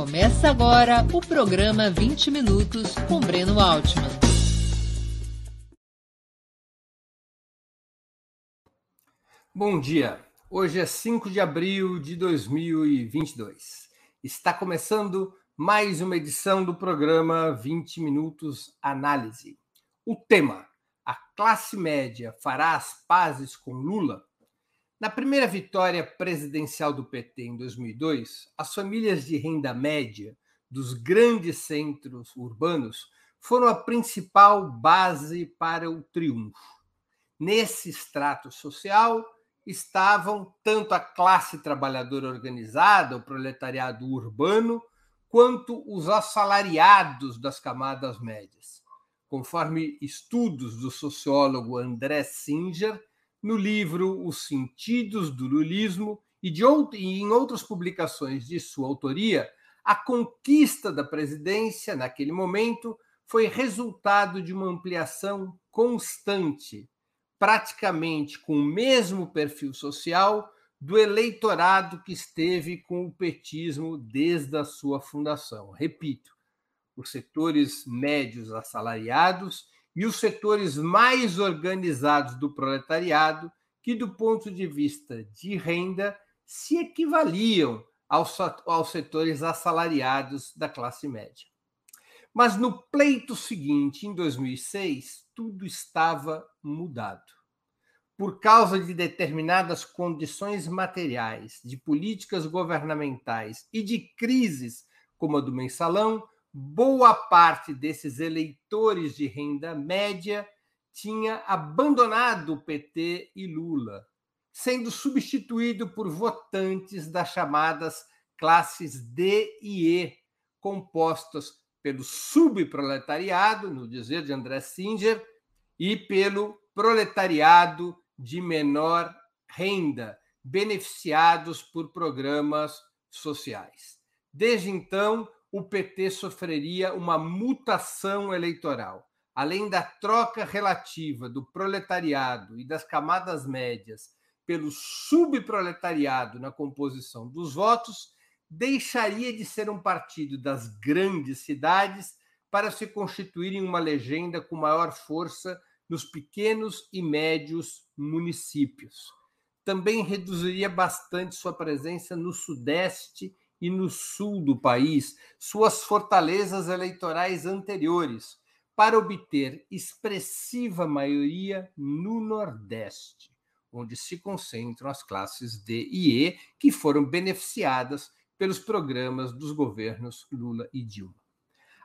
Começa agora o programa 20 Minutos com Breno Altman. Bom dia. Hoje é 5 de abril de 2022. Está começando mais uma edição do programa 20 Minutos Análise. O tema: a classe média fará as pazes com Lula? Na primeira vitória presidencial do PT em 2002, as famílias de renda média dos grandes centros urbanos foram a principal base para o triunfo. Nesse extrato social estavam tanto a classe trabalhadora organizada, o proletariado urbano, quanto os assalariados das camadas médias. Conforme estudos do sociólogo André Singer, no livro Os Sentidos do Lulismo e, de e em outras publicações de sua autoria, a conquista da presidência, naquele momento, foi resultado de uma ampliação constante, praticamente com o mesmo perfil social do eleitorado que esteve com o petismo desde a sua fundação. Repito, os setores médios assalariados e os setores mais organizados do proletariado, que, do ponto de vista de renda, se equivaliam aos, aos setores assalariados da classe média. Mas no pleito seguinte, em 2006, tudo estava mudado. Por causa de determinadas condições materiais, de políticas governamentais e de crises como a do mensalão, boa parte desses eleitores de renda média tinha abandonado o PT e Lula, sendo substituído por votantes das chamadas classes D e E, compostas pelo subproletariado, no dizer de André Singer, e pelo proletariado de menor renda, beneficiados por programas sociais. Desde então, o PT sofreria uma mutação eleitoral. Além da troca relativa do proletariado e das camadas médias pelo subproletariado na composição dos votos, deixaria de ser um partido das grandes cidades para se constituir em uma legenda com maior força nos pequenos e médios municípios. Também reduziria bastante sua presença no Sudeste e no sul do país suas fortalezas eleitorais anteriores, para obter expressiva maioria no Nordeste, onde se concentram as classes D e E que foram beneficiadas pelos programas dos governos Lula e Dilma.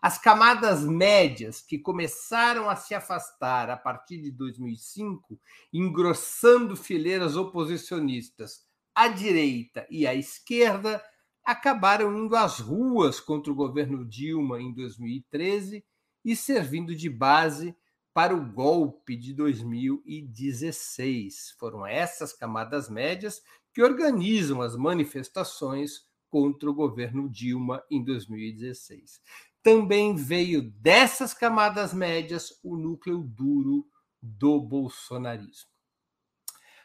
As camadas médias que começaram a se afastar a partir de 2005, engrossando fileiras oposicionistas à direita e à esquerda, acabaram indo às ruas contra o governo Dilma em 2013 e servindo de base para o golpe de 2016. Foram essas camadas médias que organizam as manifestações contra o governo Dilma em 2016. Também veio dessas camadas médias o núcleo duro do bolsonarismo.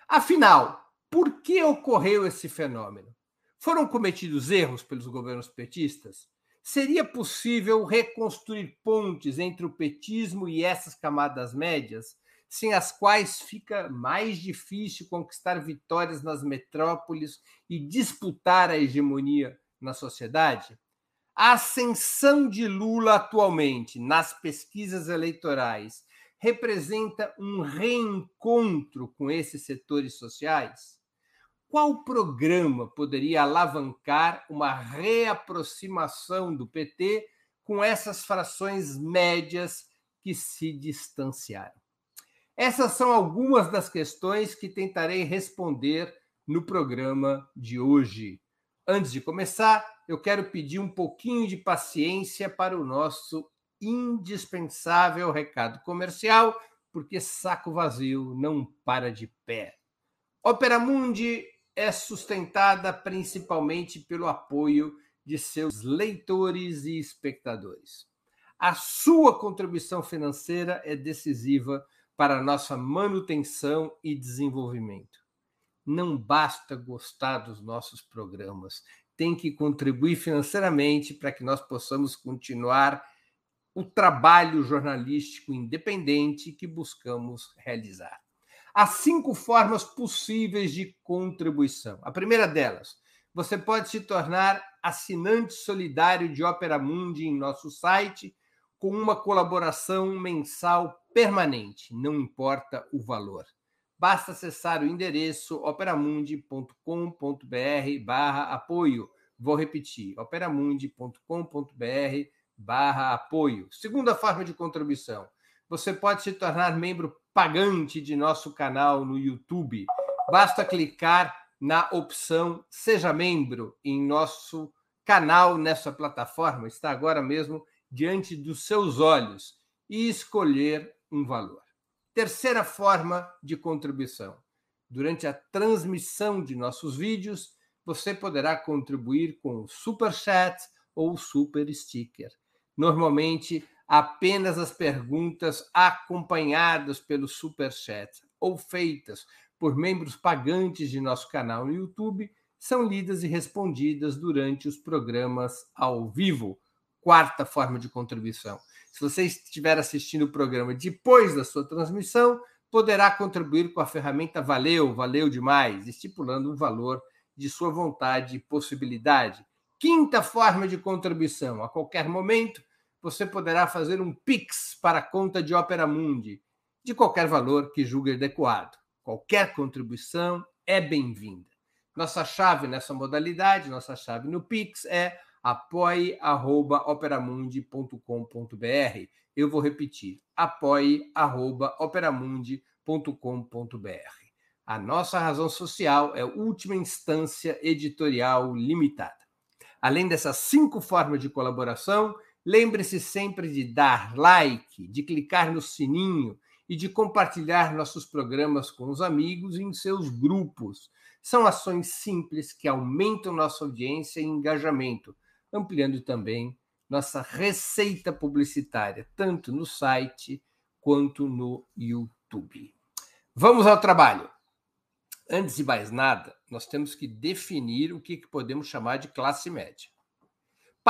Afinal, por que ocorreu esse fenômeno? Foram cometidos erros pelos governos petistas? Seria possível reconstruir pontes entre o petismo e essas camadas médias, sem as quais fica mais difícil conquistar vitórias nas metrópoles e disputar a hegemonia na sociedade? A ascensão de Lula atualmente nas pesquisas eleitorais representa um reencontro com esses setores sociais? Qual programa poderia alavancar uma reaproximação do PT com essas frações médias que se distanciaram? Essas são algumas das questões que tentarei responder no programa de hoje. Antes de começar, eu quero pedir um pouquinho de paciência para o nosso indispensável recado comercial, porque saco vazio não para de pé. Opera Mundi é sustentada principalmente pelo apoio de seus leitores e espectadores. A sua contribuição financeira é decisiva para a nossa manutenção e desenvolvimento. Não basta gostar dos nossos programas, tem que contribuir financeiramente para que nós possamos continuar o trabalho jornalístico independente que buscamos realizar. Há cinco formas possíveis de contribuição. A primeira delas, você pode se tornar assinante solidário de Opera Mundi em nosso site com uma colaboração mensal permanente, não importa o valor. Basta acessar o endereço operamundi.com.br barra apoio. Vou repetir, operamundi.com.br barra apoio. Segunda forma de contribuição. Você pode se tornar membro pagante de nosso canal no YouTube. Basta clicar na opção Seja Membro em nosso canal nessa plataforma. Está agora mesmo diante dos seus olhos e escolher um valor. Terceira forma de contribuição. Durante a transmissão de nossos vídeos, você poderá contribuir com o Super Chat ou Super Sticker. Normalmente, apenas as perguntas acompanhadas pelo Super Chat ou feitas por membros pagantes de nosso canal no YouTube são lidas e respondidas durante os programas ao vivo. Quarta forma de contribuição. Se você estiver assistindo o programa depois da sua transmissão, poderá contribuir com a ferramenta Valeu, valeu demais, estipulando um valor de sua vontade e possibilidade. Quinta forma de contribuição: a qualquer momento você poderá fazer um Pix para a conta de Opera Mundi, de qualquer valor que julgue adequado. Qualquer contribuição é bem-vinda. Nossa chave nessa modalidade, nossa chave no Pix é apoie.operamundi.com.br. Eu vou repetir: apoie.operamundi.com.br. A nossa razão social é última instância editorial limitada. Além dessas cinco formas de colaboração, lembre-se sempre de dar like, de clicar no sininho e de compartilhar nossos programas com os amigos e em seus grupos. São ações simples que aumentam nossa audiência e engajamento, ampliando também nossa receita publicitária, tanto no site quanto no YouTube. Vamos ao trabalho. Antes de mais nada, nós temos que definir o que podemos chamar de classe média.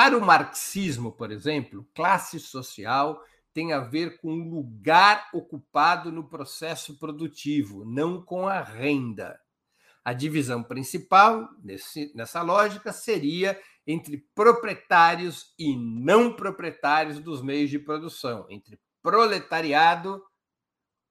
Para o marxismo, por exemplo, classe social tem a ver com o lugar ocupado no processo produtivo, não com a renda. A divisão principal nesse, nessa lógica seria entre proprietários e não proprietários dos meios de produção, entre proletariado,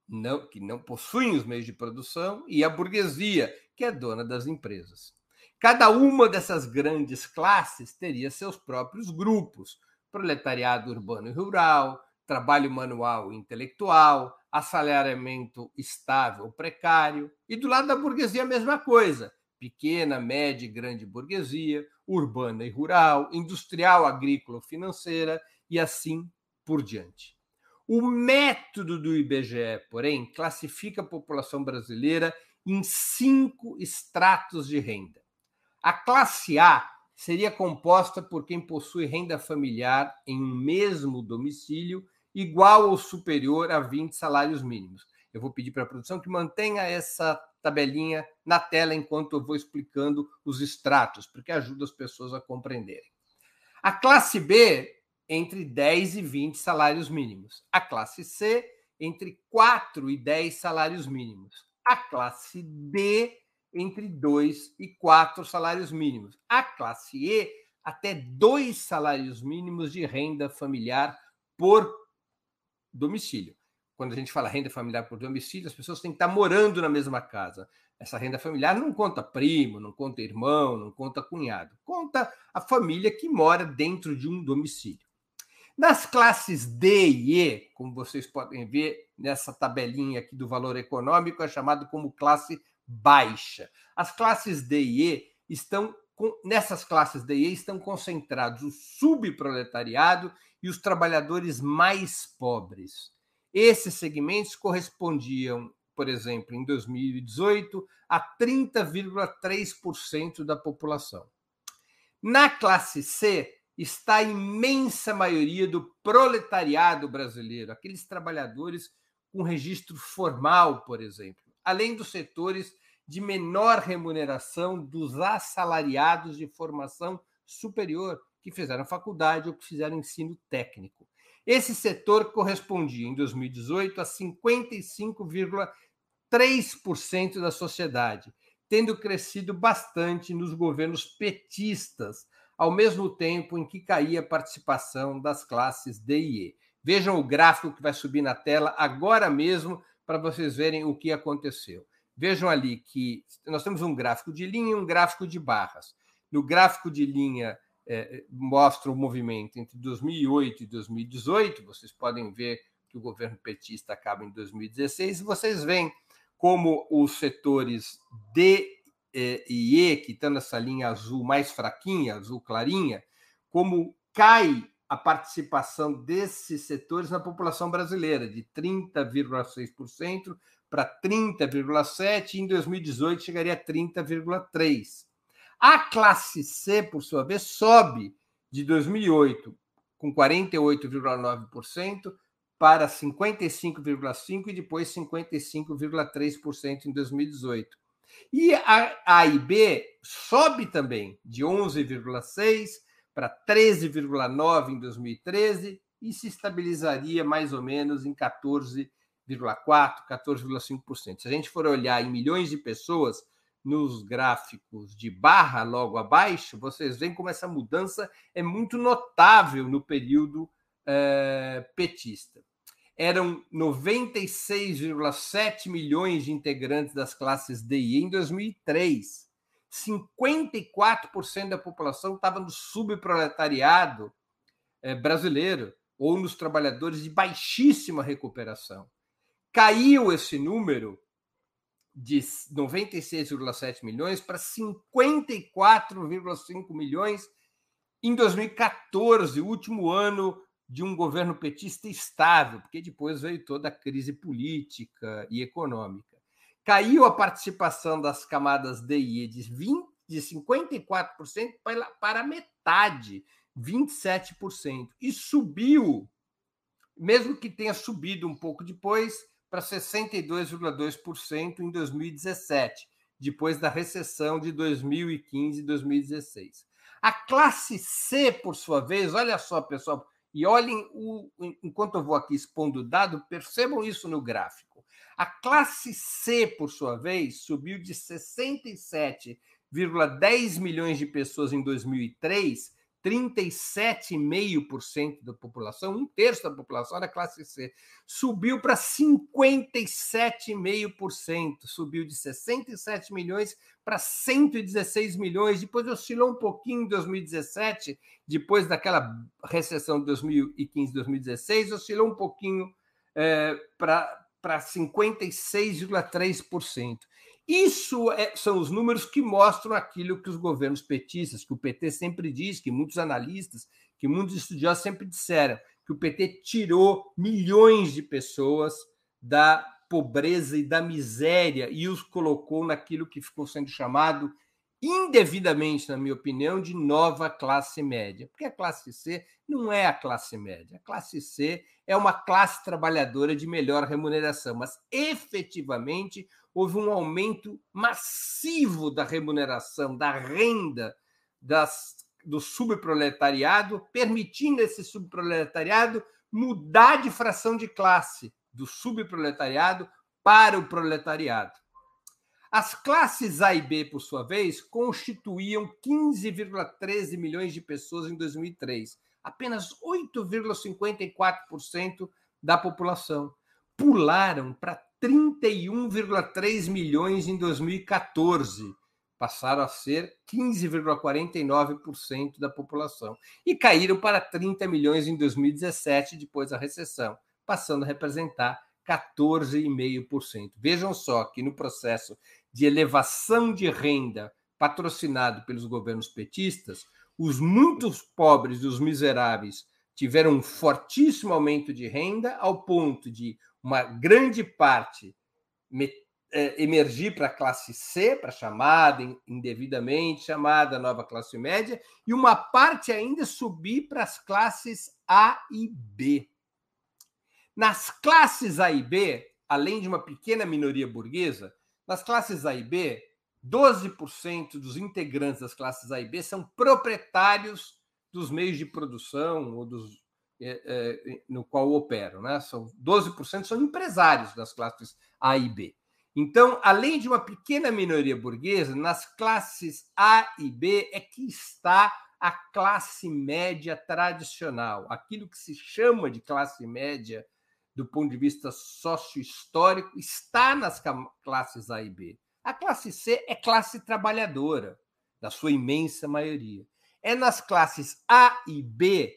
não, que não possuem os meios de produção, e a burguesia, que é dona das empresas. Cada uma dessas grandes classes teria seus próprios grupos: proletariado urbano e rural, trabalho manual e intelectual, assalariamento estável precário, e do lado da burguesia a mesma coisa: pequena, média e grande burguesia, urbana e rural, industrial, agrícola, financeira e assim por diante. O método do IBGE, porém, classifica a população brasileira em cinco estratos de renda. A classe A seria composta por quem possui renda familiar em um mesmo domicílio igual ou superior a 20 salários mínimos. Eu vou pedir para a produção que mantenha essa tabelinha na tela enquanto eu vou explicando os estratos, porque ajuda as pessoas a compreenderem. A classe B, entre 10 e 20 salários mínimos. A classe C, entre 4 e 10 salários mínimos. A classe D, entre 2 e 4 salários mínimos. A classe E, até 2 salários mínimos de renda familiar por domicílio quando a gente fala renda familiar por domicílio, as pessoas têm que estar morando na mesma casa. Essa renda familiar não conta primo, não conta irmão, não conta cunhado. Conta a família que mora dentro de um domicílio. Nas classes D e E, como vocês podem ver nessa tabelinha aqui do valor econômico, é chamado como classe baixa. As classes D e E estão nessas classes D e E estão concentrados o subproletariado e os trabalhadores mais pobres. Esses segmentos correspondiam, por exemplo, em 2018, a 30,3% da população. Na classe C está a imensa maioria do proletariado brasileiro, aqueles trabalhadores com registro formal, por exemplo, além dos setores de menor remuneração dos assalariados de formação superior que fizeram faculdade ou que fizeram ensino técnico. Esse setor correspondia, em 2018, a 55,3% da sociedade, tendo crescido bastante nos governos petistas, ao mesmo tempo em que caía a participação das classes D e E. Vejam o gráfico que vai subir na tela agora mesmo para vocês verem o que aconteceu. Vejam ali que nós temos um gráfico de linha e um gráfico de barras. No gráfico de linha é, mostra o movimento entre 2008 e 2018. Vocês podem ver que o governo petista acaba em 2016 e vocês veem como os setores D é, e E, que estão nessa linha azul mais fraquinha, azul clarinha, como cai a participação desses setores na população brasileira, de 30,6% para 30,7%, e em 2018 chegaria a 30,3%. A classe C, por sua vez, sobe de 2008, com 48,9%, para 55,5% e depois 55,3% em 2018. E a A e B sobe também de 11,6% para 13,9% em 2013 e se estabilizaria mais ou menos em 14,4%, 14,5%. Se a gente for olhar em milhões de pessoas, nos gráficos de barra logo abaixo, vocês veem como essa mudança é muito notável no período é, petista. Eram 96,7 milhões de integrantes das classes D e em 2003. 54% da população estava no subproletariado é, brasileiro ou nos trabalhadores de baixíssima recuperação. Caiu esse número de 96,7 milhões para 54,5 milhões em 2014, o último ano de um governo petista estável, porque depois veio toda a crise política e econômica. Caiu a participação das camadas D e E de, 20, de 54% para, para metade, 27%. E subiu, mesmo que tenha subido um pouco depois, para 62,2% em 2017, depois da recessão de 2015 e 2016. A classe C, por sua vez, olha só, pessoal, e olhem, o, enquanto eu vou aqui expondo o dado, percebam isso no gráfico. A classe C, por sua vez, subiu de 67,10 milhões de pessoas em 2003 37,5% da população, um terço da população da classe C, subiu para 57,5%, subiu de 67 milhões para 116 milhões, depois oscilou um pouquinho em 2017, depois daquela recessão de 2015, 2016, oscilou um pouquinho é, para 56,3%. Isso é, são os números que mostram aquilo que os governos petistas, que o PT sempre diz, que muitos analistas, que muitos estudiosos sempre disseram, que o PT tirou milhões de pessoas da pobreza e da miséria e os colocou naquilo que ficou sendo chamado indevidamente, na minha opinião, de nova classe média. Porque a classe C não é a classe média. A classe C é uma classe trabalhadora de melhor remuneração, mas efetivamente houve um aumento massivo da remuneração, da renda das, do subproletariado, permitindo esse subproletariado mudar de fração de classe do subproletariado para o proletariado. As classes A e B, por sua vez, constituíam 15,13 milhões de pessoas em 2003, apenas 8,54% da população. Pularam para 31,3 milhões em 2014, passaram a ser 15,49% da população e caíram para 30 milhões em 2017 depois da recessão, passando a representar 14,5%. Vejam só que no processo de elevação de renda patrocinado pelos governos petistas, os muitos pobres e os miseráveis tiveram um fortíssimo aumento de renda ao ponto de uma grande parte é, emergir para a classe C, para chamada indevidamente chamada nova classe média, e uma parte ainda subir para as classes A e B. Nas classes A e B, além de uma pequena minoria burguesa, nas classes A e B, 12% dos integrantes das classes A e B são proprietários dos meios de produção ou dos é, é, no qual operam, né? São 12% são empresários das classes A e B. Então, além de uma pequena minoria burguesa, nas classes A e B é que está a classe média tradicional, aquilo que se chama de classe média do ponto de vista sócio-histórico, está nas classes A e B. A classe C é classe trabalhadora, na sua imensa maioria. É nas classes A e B,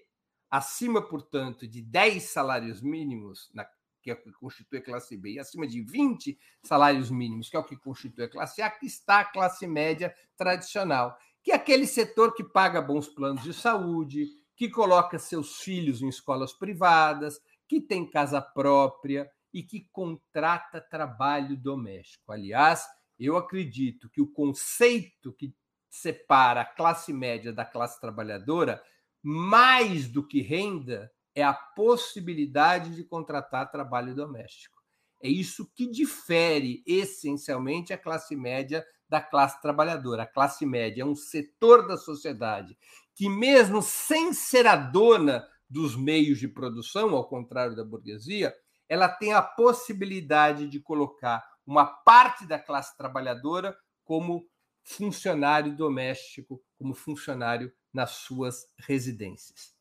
acima, portanto, de 10 salários mínimos, na, que é o que constitui a classe B, e acima de 20 salários mínimos, que é o que constitui a classe A, que está a classe média tradicional, que é aquele setor que paga bons planos de saúde, que coloca seus filhos em escolas privadas, que tem casa própria e que contrata trabalho doméstico. Aliás, eu acredito que o conceito que separa a classe média da classe trabalhadora, mais do que renda, é a possibilidade de contratar trabalho doméstico. É isso que difere essencialmente a classe média da classe trabalhadora. A classe média é um setor da sociedade que, mesmo sem ser a dona dos meios de produção, ao contrário da burguesia, ela tem a possibilidade de colocar uma parte da classe trabalhadora como funcionário doméstico, como funcionário nas suas residências.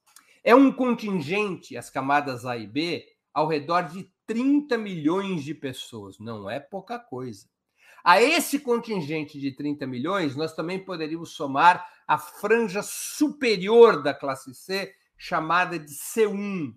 É um contingente, as camadas A e B, ao redor de 30 milhões de pessoas. Não é pouca coisa. A esse contingente de 30 milhões, nós também poderíamos somar a franja superior da classe C, chamada de C1,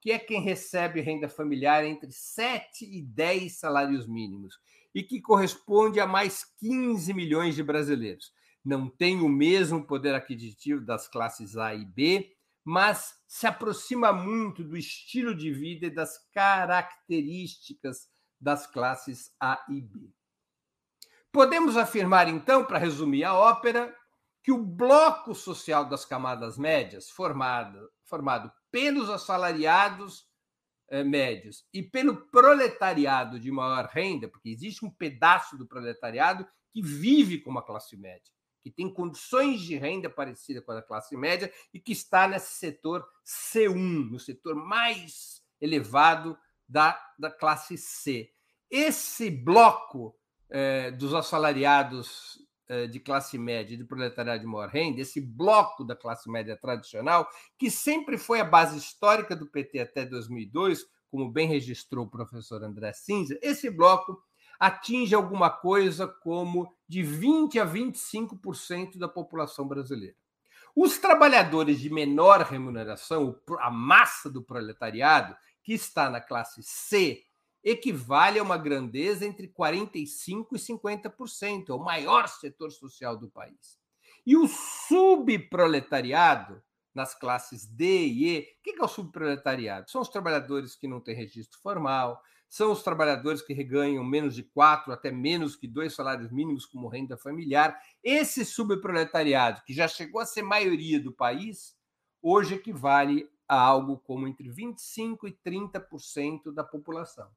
que é quem recebe renda familiar entre 7 e 10 salários mínimos e que corresponde a mais 15 milhões de brasileiros. Não tem o mesmo poder aquisitivo das classes A e B, mas se aproxima muito do estilo de vida e das características das classes A e B. Podemos afirmar, então, para resumir a ópera, que o bloco social das camadas médias, formado, formado pelos assalariados médios e pelo proletariado de maior renda, porque existe um pedaço do proletariado que vive como a classe média, que tem condições de renda parecida com a da classe média e que está nesse setor C1, no setor mais elevado da, da classe C. Esse bloco eh, dos assalariados eh, de classe média e de proletariado de maior renda, esse bloco da classe média tradicional, que sempre foi a base histórica do PT até 2002, como bem registrou o professor André Cinza, esse bloco atinge alguma coisa como de 20 a 25% da população brasileira. Os trabalhadores de menor remuneração, a massa do proletariado, que está na classe C, equivale a uma grandeza entre 45% e 50%, é o maior setor social do país. E o subproletariado, nas classes D e E, o que é o subproletariado? São os trabalhadores que não têm registro formal, são os trabalhadores que reganham menos de quatro, até menos que dois salários mínimos como renda familiar. Esse subproletariado, que já chegou a ser maioria do país, hoje equivale a algo como entre 25% e 30% da população.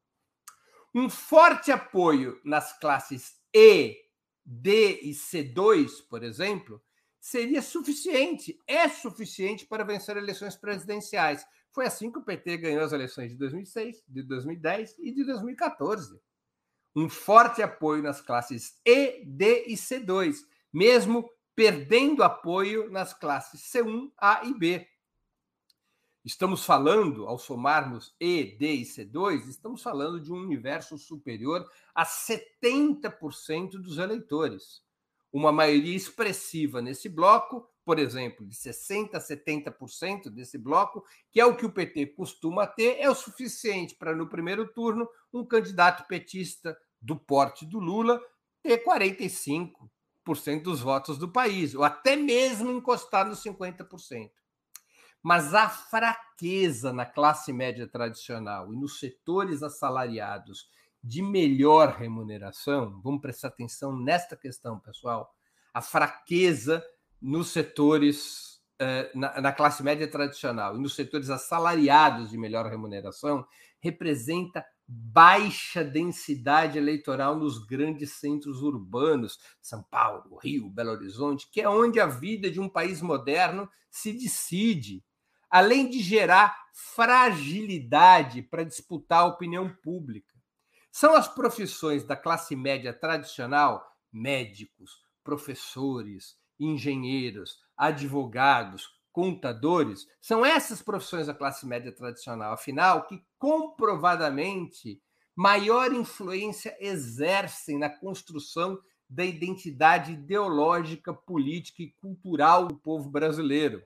Um forte apoio nas classes E, D e C2, por exemplo, seria suficiente, é suficiente para vencer eleições presidenciais. Foi assim que o PT ganhou as eleições de 2006, de 2010 e de 2014. Um forte apoio nas classes E, D e C2, mesmo perdendo apoio nas classes C1, A e B. Estamos falando, ao somarmos E, D e C2, estamos falando de um universo superior a 70% dos eleitores. Uma maioria expressiva nesse bloco, por exemplo, de 60% a 70% desse bloco, que é o que o PT costuma ter, é o suficiente para, no primeiro turno, um candidato petista do porte do Lula ter 45% dos votos do país, ou até mesmo encostar nos 50%. Mas a fraqueza na classe média tradicional e nos setores assalariados de melhor remuneração, vamos prestar atenção nesta questão, pessoal. A fraqueza nos setores, eh, na classe média tradicional e nos setores assalariados de melhor remuneração, representa baixa densidade eleitoral nos grandes centros urbanos, São Paulo, Rio, Belo Horizonte, que é onde a vida de um país moderno se decide, além de gerar fragilidade para disputar a opinião pública. São as profissões da classe média tradicional, médicos, professores, engenheiros, advogados, contadores, são essas profissões da classe média tradicional, afinal, que comprovadamente maior influência exercem na construção da identidade ideológica, política e cultural do povo brasileiro.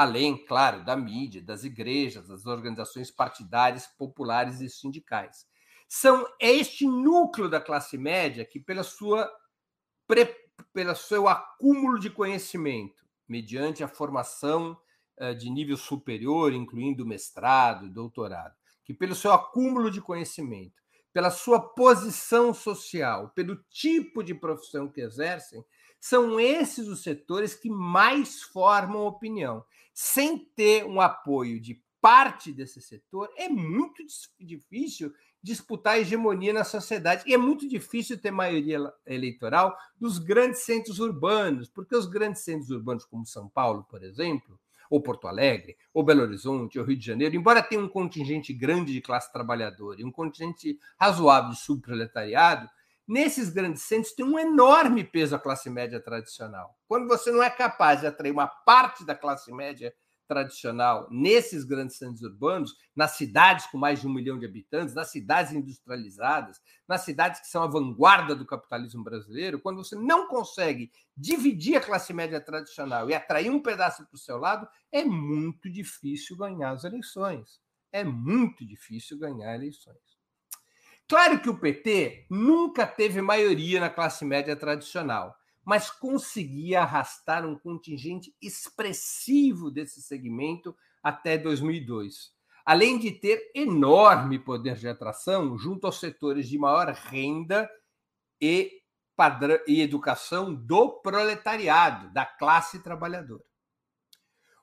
Além, claro, da mídia, das igrejas, das organizações partidárias, populares e sindicais. São este núcleo da classe média que, pela sua, pelo seu acúmulo de conhecimento, mediante a formação eh, de nível superior, incluindo mestrado, doutorado, que pelo seu acúmulo de conhecimento, pela sua posição social, pelo tipo de profissão que exercem, são esses os setores que mais formam opinião. Sem ter um apoio de parte desse setor, é muito difícil disputar hegemonia na sociedade. E é muito difícil ter maioria eleitoral dos grandes centros urbanos, porque os grandes centros urbanos, como São Paulo, por exemplo, ou Porto Alegre, ou Belo Horizonte, ou Rio de Janeiro, embora tenha um contingente grande de classe trabalhadora e um contingente razoável de subproletariado, nesses grandes centros tem um enorme peso a classe média tradicional. Quando você não é capaz de atrair uma parte da classe média tradicional nesses grandes centros urbanos, nas cidades com mais de um milhão de habitantes, nas cidades industrializadas, nas cidades que são a vanguarda do capitalismo brasileiro, quando você não consegue dividir a classe média tradicional e atrair um pedaço para o seu lado, é muito difícil ganhar as eleições. É muito difícil ganhar eleições. Claro que o PT nunca teve maioria na classe média tradicional mas conseguia arrastar um contingente expressivo desse segmento até 2002, além de ter enorme poder de atração junto aos setores de maior renda e, padrão, e educação do proletariado, da classe trabalhadora.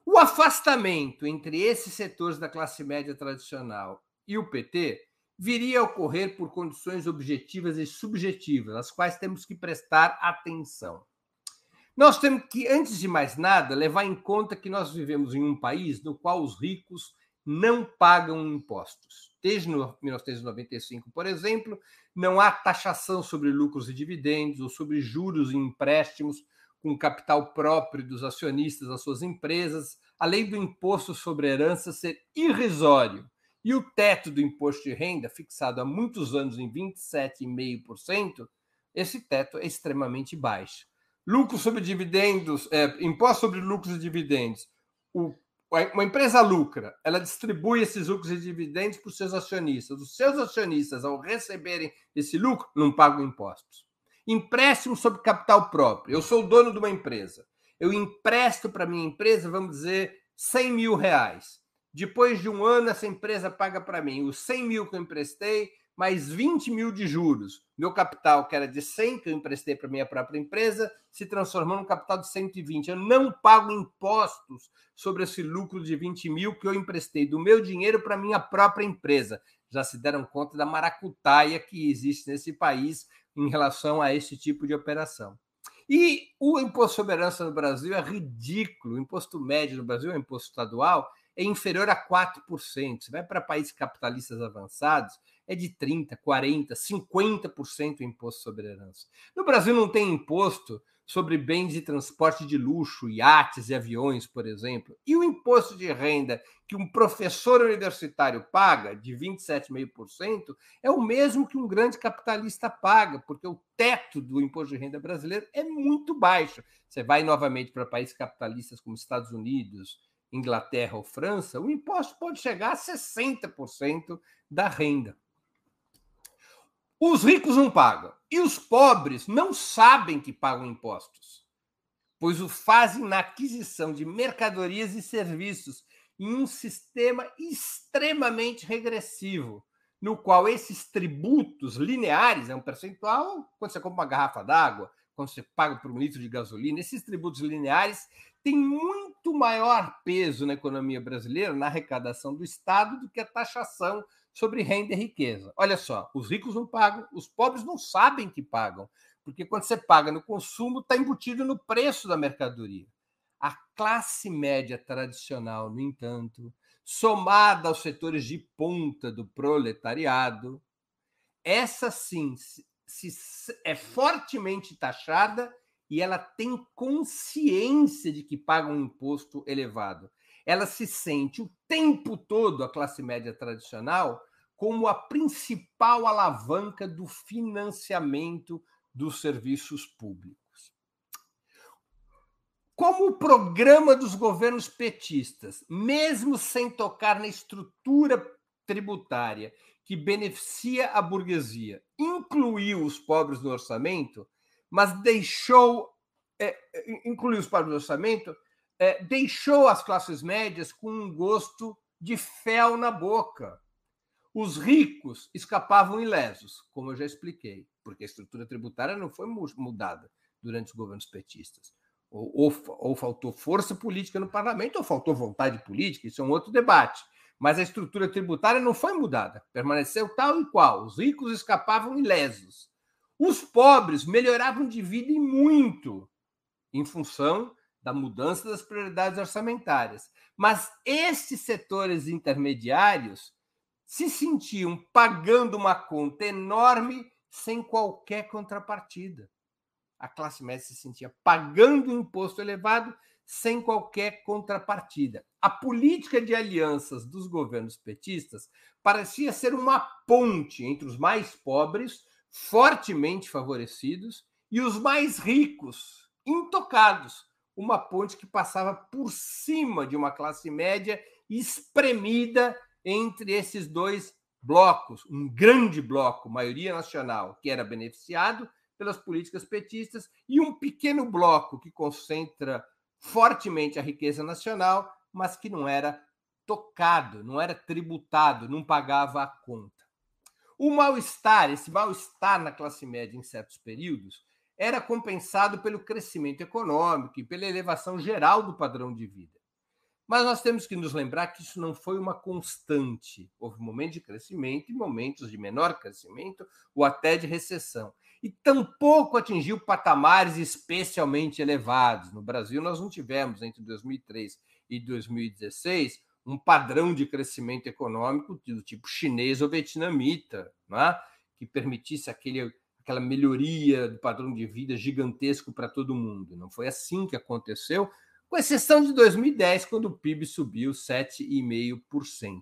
O afastamento entre esses setores da classe média tradicional e o PT viria a ocorrer por condições objetivas e subjetivas, às quais temos que prestar atenção. Nós temos que, antes de mais nada, levar em conta que nós vivemos em um país no qual os ricos não pagam impostos. Desde 1995, por exemplo, não há taxação sobre lucros e dividendos ou sobre juros e empréstimos com capital próprio dos acionistas das suas empresas, além do imposto sobre herança ser irrisório e o teto do imposto de renda, fixado há muitos anos em 27,5%, esse teto é extremamente baixo. Lucro sobre dividendos, é, imposto sobre lucros e dividendos. O, uma empresa lucra, ela distribui esses lucros e dividendos para os seus acionistas. Os seus acionistas, ao receberem esse lucro, não pagam impostos. Empréstimo sobre capital próprio. Eu sou dono de uma empresa. Eu empresto para minha empresa, vamos dizer, 100 mil reais. Depois de um ano, essa empresa paga para mim os 100 mil que eu emprestei, mais 20 mil de juros. Meu capital, que era de 100 que eu emprestei para minha própria empresa, se transformou num capital de 120. Eu não pago impostos sobre esse lucro de 20 mil que eu emprestei do meu dinheiro para minha própria empresa. Já se deram conta da maracutaia que existe nesse país em relação a esse tipo de operação. E o imposto sobre herança no Brasil é ridículo. O imposto médio no Brasil, o imposto estadual, é inferior a 4%. Você vai para países capitalistas avançados, é de 30%, 40%, 50% o imposto sobre herança. No Brasil não tem imposto sobre bens de transporte de luxo, iates e aviões, por exemplo. E o imposto de renda que um professor universitário paga, de 27,5%, é o mesmo que um grande capitalista paga, porque o teto do imposto de renda brasileiro é muito baixo. Você vai novamente para países capitalistas como Estados Unidos, Inglaterra ou França, o imposto pode chegar a 60% da renda. Os ricos não pagam e os pobres não sabem que pagam impostos, pois o fazem na aquisição de mercadorias e serviços em um sistema extremamente regressivo, no qual esses tributos lineares, é um percentual, quando você compra uma garrafa d'água, quando você paga por um litro de gasolina, esses tributos lineares têm muito maior peso na economia brasileira, na arrecadação do Estado, do que a taxação sobre renda e riqueza. Olha só, os ricos não pagam, os pobres não sabem que pagam, porque quando você paga no consumo, está embutido no preço da mercadoria. A classe média tradicional, no entanto, somada aos setores de ponta do proletariado, essa sim se, se, é fortemente taxada e ela tem consciência de que paga um imposto elevado. Ela se sente o tempo todo, a classe média tradicional, como a principal alavanca do financiamento dos serviços públicos. Como o programa dos governos petistas, mesmo sem tocar na estrutura tributária que beneficia a burguesia, incluiu os pobres no orçamento, mas deixou é, é, incluiu os pobres no orçamento, é, deixou as classes médias com um gosto de fel na boca. Os ricos escapavam ilesos, como eu já expliquei, porque a estrutura tributária não foi mudada durante os governos petistas. Ou, ou, ou, faltou força política no parlamento, ou faltou vontade política, isso é um outro debate. Mas a estrutura tributária não foi mudada, permaneceu tal e qual. Os ricos escapavam ilesos. Os pobres melhoravam de vida e muito, em função da mudança das prioridades orçamentárias. Mas esses setores intermediários se sentiam pagando uma conta enorme sem qualquer contrapartida a classe média se sentia pagando um imposto elevado sem qualquer contrapartida. A política de alianças dos governos petistas parecia ser uma ponte entre os mais pobres, fortemente favorecidos, e os mais ricos, intocados. Uma ponte que passava por cima de uma classe média espremida entre esses dois blocos. Um grande bloco, maioria nacional, que era beneficiado, pelas políticas petistas e um pequeno bloco que concentra fortemente a riqueza nacional, mas que não era tocado, não era tributado, não pagava a conta. O mal-estar, esse mal-estar na classe média em certos períodos, era compensado pelo crescimento econômico e pela elevação geral do padrão de vida. Mas nós temos que nos lembrar que isso não foi uma constante. Houve momentos de crescimento e momentos de menor crescimento ou até de recessão e tampouco atingiu patamares especialmente elevados. No Brasil, nós não tivemos, entre 2003 e 2016, um padrão de crescimento econômico do tipo chinês ou vietnamita, é? que permitisse aquele, aquela melhoria do padrão de vida gigantesco para todo mundo. Não foi assim que aconteceu, com exceção de 2010, quando o PIB subiu 7,5%.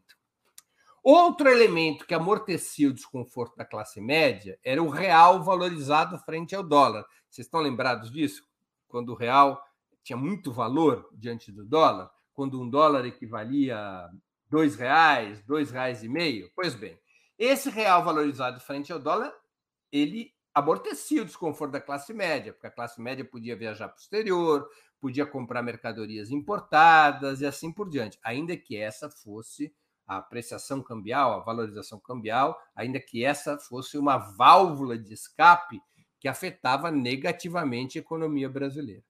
Outro elemento que amortecia o desconforto da classe média era o real valorizado frente ao dólar. Vocês estão lembrados disso? Quando o real tinha muito valor diante do dólar, quando um dólar equivalia a dois reais, dois reais e meio. Pois bem, esse real valorizado frente ao dólar, ele amortecia o desconforto da classe média, porque a classe média podia viajar para o exterior, podia comprar mercadorias importadas e assim por diante, ainda que essa fosse a apreciação cambial, a valorização cambial, ainda que essa fosse uma válvula de escape que afetava negativamente a economia brasileira.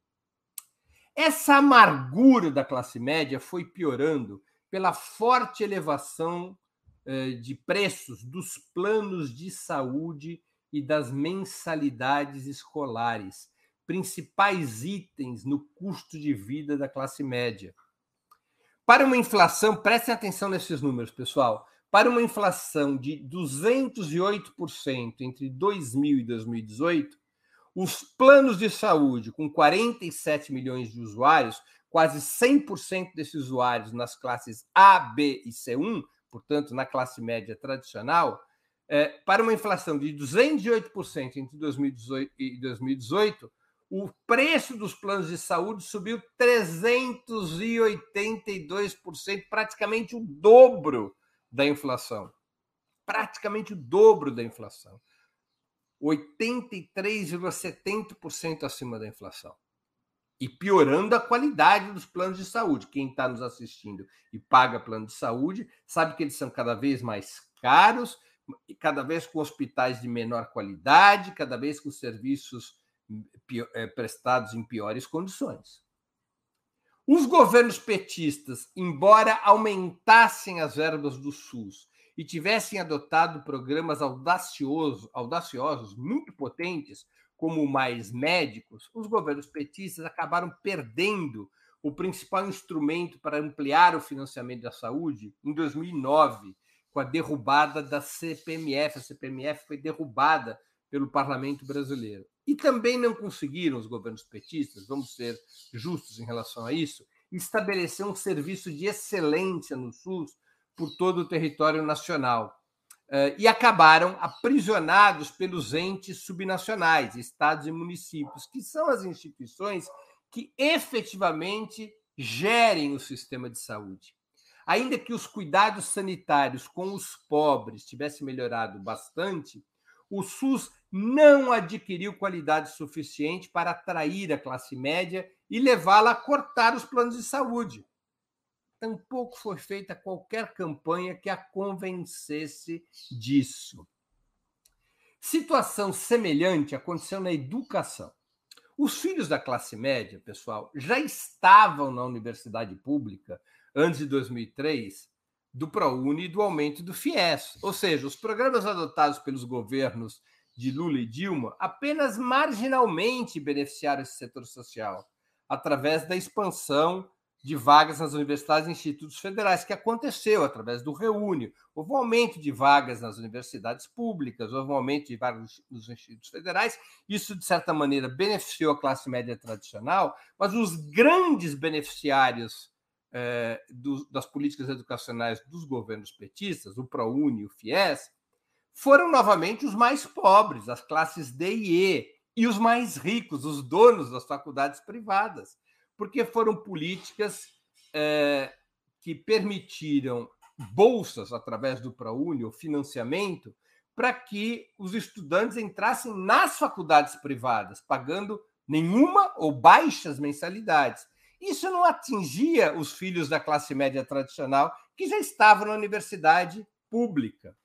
Essa amargura da classe média foi piorando pela forte elevação eh, de preços dos planos de saúde e das mensalidades escolares, principais itens no custo de vida da classe média. Para uma inflação, prestem atenção nesses números, pessoal. Para uma inflação de 208% entre 2000 e 2018, os planos de saúde com 47 milhões de usuários, quase 100% desses usuários nas classes A, B e C1, portanto, na classe média tradicional, é, para uma inflação de 208% entre 2018 e 2018, o preço dos planos de saúde subiu 382%, praticamente o dobro da inflação. Praticamente o dobro da inflação. 83,70% acima da inflação. E piorando a qualidade dos planos de saúde. Quem está nos assistindo e paga plano de saúde sabe que eles são cada vez mais caros, cada vez com hospitais de menor qualidade, cada vez com serviços é, prestados em piores condições. Os governos petistas, embora aumentassem as verbas do SUS e tivessem adotado programas audaciosos, audaciosos muito potentes, como mais médicos, os governos petistas acabaram perdendo o principal instrumento para ampliar o financiamento da saúde em 2009, com a derrubada da CPMF. A CPMF foi derrubada pelo parlamento brasileiro. E também não conseguiram os governos petistas, vamos ser justos em relação a isso, estabelecer um serviço de excelência no SUS por todo o território nacional. Uh, e acabaram aprisionados pelos entes subnacionais, estados e municípios, que são as instituições que efetivamente gerem o sistema de saúde. Ainda que os cuidados sanitários com os pobres tivessem melhorado bastante, o SUS não adquiriu qualidade suficiente para atrair a classe média e levá-la a cortar os planos de saúde. Tampouco foi feita qualquer campanha que a convencesse disso. Situação semelhante aconteceu na educação. Os filhos da classe média, pessoal, já estavam na universidade pública antes de 2003 do ProUni e do aumento do FIES. Ou seja, os programas adotados pelos governos de Lula e Dilma apenas marginalmente beneficiaram esse setor social, através da expansão de vagas nas universidades e institutos federais, que aconteceu através do Reúne. Houve um aumento de vagas nas universidades públicas, houve um aumento de vagas nos institutos federais. Isso, de certa maneira, beneficiou a classe média tradicional, mas os grandes beneficiários eh, do, das políticas educacionais dos governos petistas, o ProUni e o FIES, foram novamente os mais pobres, as classes D e E, e os mais ricos, os donos das faculdades privadas porque foram políticas é, que permitiram bolsas através do ProUni, o financiamento, para que os estudantes entrassem nas faculdades privadas, pagando nenhuma ou baixas mensalidades. Isso não atingia os filhos da classe média tradicional, que já estavam na universidade pública.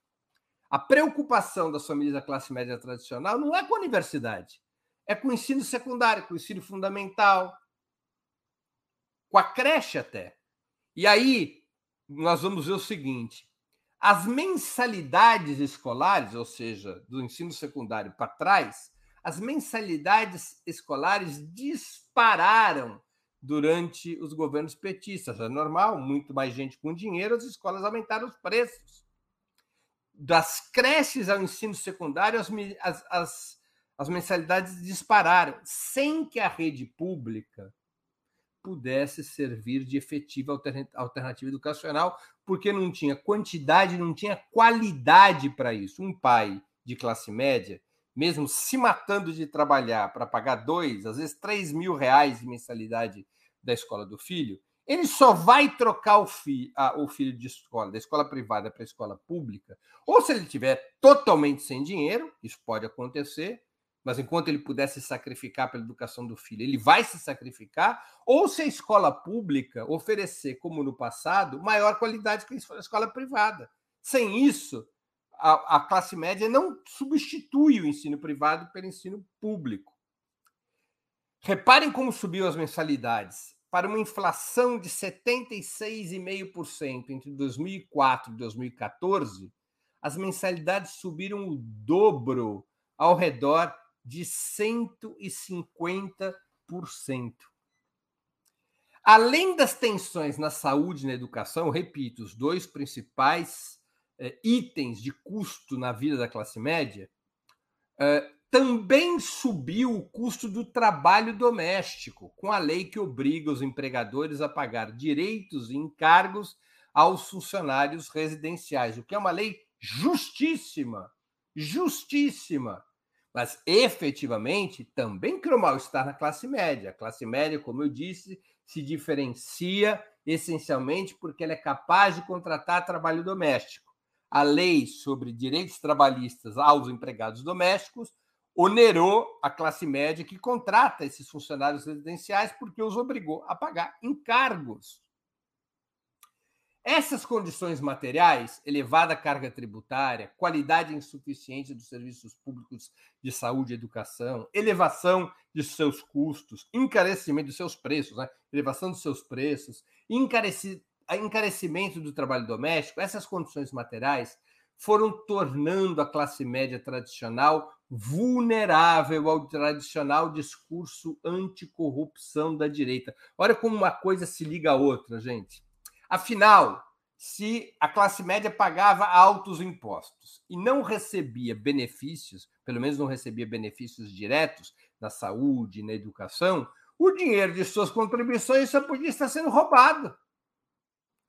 A preocupação das famílias da classe média tradicional não é com a universidade, é com o ensino secundário, com o ensino fundamental, com a creche até. E aí nós vamos ver o seguinte: as mensalidades escolares, ou seja, do ensino secundário para trás, as mensalidades escolares dispararam durante os governos petistas. É normal, muito mais gente com dinheiro, as escolas aumentaram os preços. Das creches ao ensino secundário, as, as, as mensalidades dispararam, sem que a rede pública pudesse servir de efetiva alternativa educacional, porque não tinha quantidade, não tinha qualidade para isso. Um pai de classe média, mesmo se matando de trabalhar para pagar dois, às vezes três mil reais de mensalidade da escola do filho, ele só vai trocar o, fi, a, o filho de escola, da escola privada para a escola pública, ou se ele tiver totalmente sem dinheiro, isso pode acontecer, mas enquanto ele puder se sacrificar pela educação do filho, ele vai se sacrificar, ou se a escola pública oferecer, como no passado, maior qualidade que a escola privada. Sem isso, a, a classe média não substitui o ensino privado pelo ensino público. Reparem como subiu as mensalidades. Para uma inflação de 76,5% entre 2004 e 2014, as mensalidades subiram o dobro ao redor de 150%. Além das tensões na saúde e na educação, repito, os dois principais eh, itens de custo na vida da classe média, eh, também subiu o custo do trabalho doméstico, com a lei que obriga os empregadores a pagar direitos e encargos aos funcionários residenciais, o que é uma lei justíssima, justíssima mas efetivamente também criou mal-estar na classe média. A classe média, como eu disse, se diferencia essencialmente porque ela é capaz de contratar trabalho doméstico. A lei sobre direitos trabalhistas aos empregados domésticos onerou a classe média que contrata esses funcionários residenciais porque os obrigou a pagar encargos. Essas condições materiais, elevada carga tributária, qualidade insuficiente dos serviços públicos de saúde e educação, elevação de seus custos, encarecimento dos seus preços, né? elevação dos seus preços, encarecimento do trabalho doméstico, essas condições materiais foram tornando a classe média tradicional vulnerável ao tradicional discurso anticorrupção da direita. Olha como uma coisa se liga à outra, gente. Afinal, se a classe média pagava altos impostos e não recebia benefícios, pelo menos não recebia benefícios diretos na saúde, na educação, o dinheiro de suas contribuições só podia estar sendo roubado.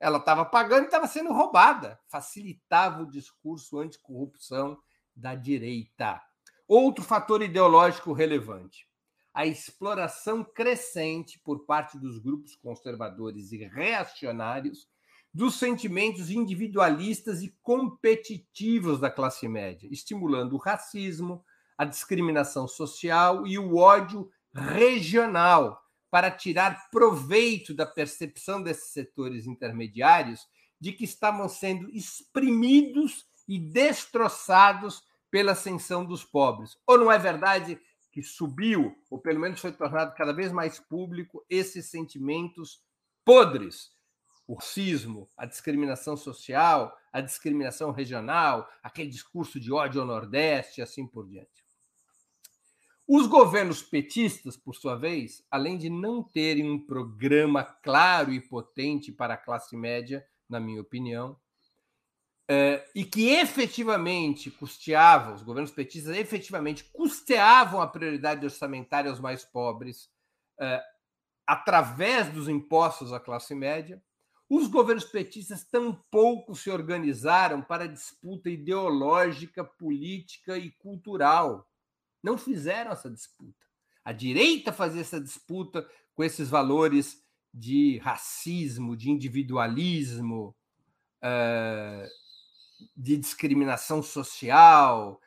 Ela estava pagando e estava sendo roubada. Facilitava o discurso anticorrupção da direita. Outro fator ideológico relevante: a exploração crescente por parte dos grupos conservadores e reacionários dos sentimentos individualistas e competitivos da classe média, estimulando o racismo, a discriminação social e o ódio regional para tirar proveito da percepção desses setores intermediários de que estavam sendo exprimidos e destroçados pela ascensão dos pobres. Ou não é verdade que subiu, ou pelo menos foi tornado cada vez mais público, esses sentimentos podres? O racismo, a discriminação social, a discriminação regional, aquele discurso de ódio ao Nordeste assim por diante. Os governos petistas, por sua vez, além de não terem um programa claro e potente para a classe média, na minha opinião, é, e que efetivamente custeavam, os governos petistas efetivamente custeavam a prioridade orçamentária aos mais pobres é, através dos impostos à classe média, os governos petistas tampouco se organizaram para disputa ideológica, política e cultural não fizeram essa disputa. A direita fazia essa disputa com esses valores de racismo, de individualismo, eh, de discriminação social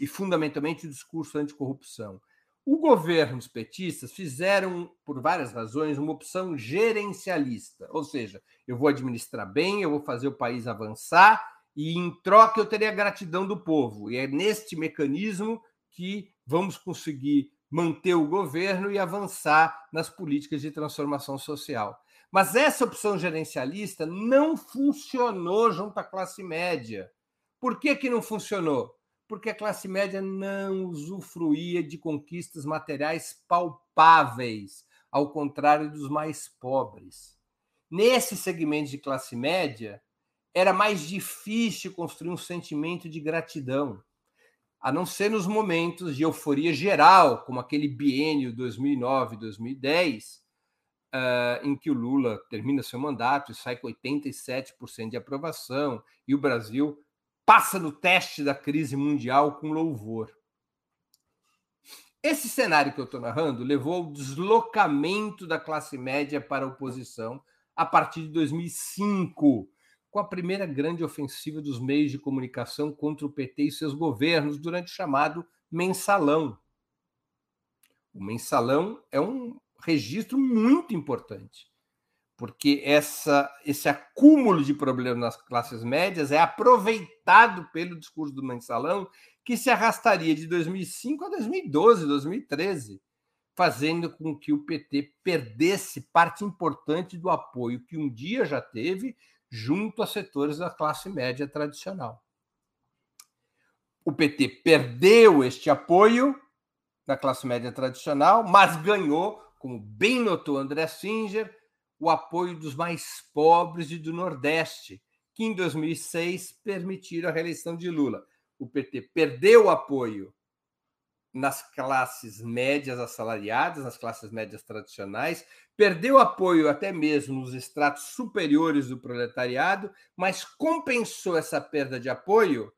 e, fundamentalmente, o discurso anticorrupção. Os governos petistas fizeram, por várias razões, uma opção gerencialista, ou seja, eu vou administrar bem, eu vou fazer o país avançar e, em troca, eu terei a gratidão do povo. E é neste mecanismo que vamos conseguir manter o governo e avançar nas políticas de transformação social. Mas essa opção gerencialista não funcionou junto à classe média. Por que, que não funcionou? Porque a classe média não usufruía de conquistas materiais palpáveis, ao contrário dos mais pobres. Nesse segmento de classe média, era mais difícil construir um sentimento de gratidão a não ser nos momentos de euforia geral, como aquele biênio 2009-2010, uh, em que o Lula termina seu mandato e sai com 87% de aprovação, e o Brasil passa no teste da crise mundial com louvor. Esse cenário que eu estou narrando levou ao deslocamento da classe média para a oposição a partir de 2005, com a primeira grande ofensiva dos meios de comunicação contra o PT e seus governos durante o chamado mensalão. O mensalão é um registro muito importante, porque essa, esse acúmulo de problemas nas classes médias é aproveitado pelo discurso do mensalão, que se arrastaria de 2005 a 2012, 2013, fazendo com que o PT perdesse parte importante do apoio que um dia já teve junto a setores da classe média tradicional. O PT perdeu este apoio da classe média tradicional, mas ganhou, como bem notou André Singer, o apoio dos mais pobres e do Nordeste, que em 2006 permitiram a reeleição de Lula. O PT perdeu o apoio nas classes médias assalariadas, nas classes médias tradicionais, perdeu apoio até mesmo nos estratos superiores do proletariado, mas compensou essa perda de apoio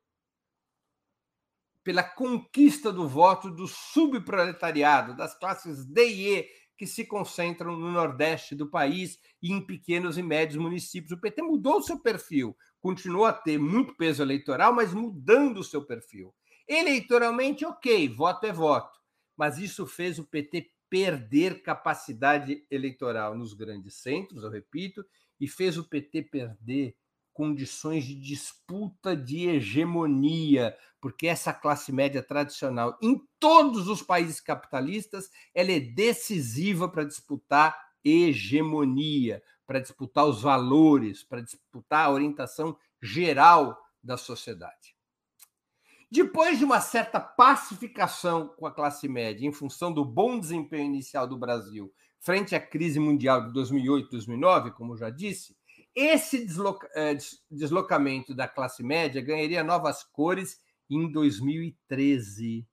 pela conquista do voto do subproletariado, das classes D e E, que se concentram no nordeste do país e em pequenos e médios municípios. O PT mudou o seu perfil, continuou a ter muito peso eleitoral, mas mudando o seu perfil. Eleitoralmente, ok, voto é voto, mas isso fez o PT perder capacidade eleitoral nos grandes centros, eu repito, e fez o PT perder condições de disputa de hegemonia, porque essa classe média tradicional em todos os países capitalistas, ela é decisiva para disputar hegemonia, para disputar os valores, para disputar a orientação geral da sociedade. Depois de uma certa pacificação com a classe média, em função do bom desempenho inicial do Brasil frente à crise mundial de 2008 2009, como já disse, esse desloca eh, deslocamento da classe média ganharia novas cores em 2013,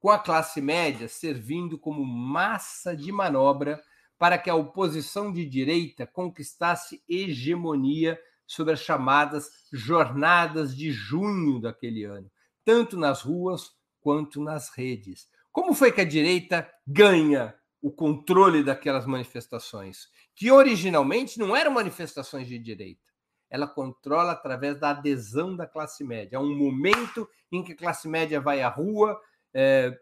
com a classe média servindo como massa de manobra para que a oposição de direita conquistasse hegemonia sobre as chamadas jornadas de junho daquele ano, tanto nas ruas quanto nas redes. Como foi que a direita ganha o controle daquelas manifestações, que originalmente não eram manifestações de direita? Ela controla através da adesão da classe média. É um momento em que a classe média vai à rua, é,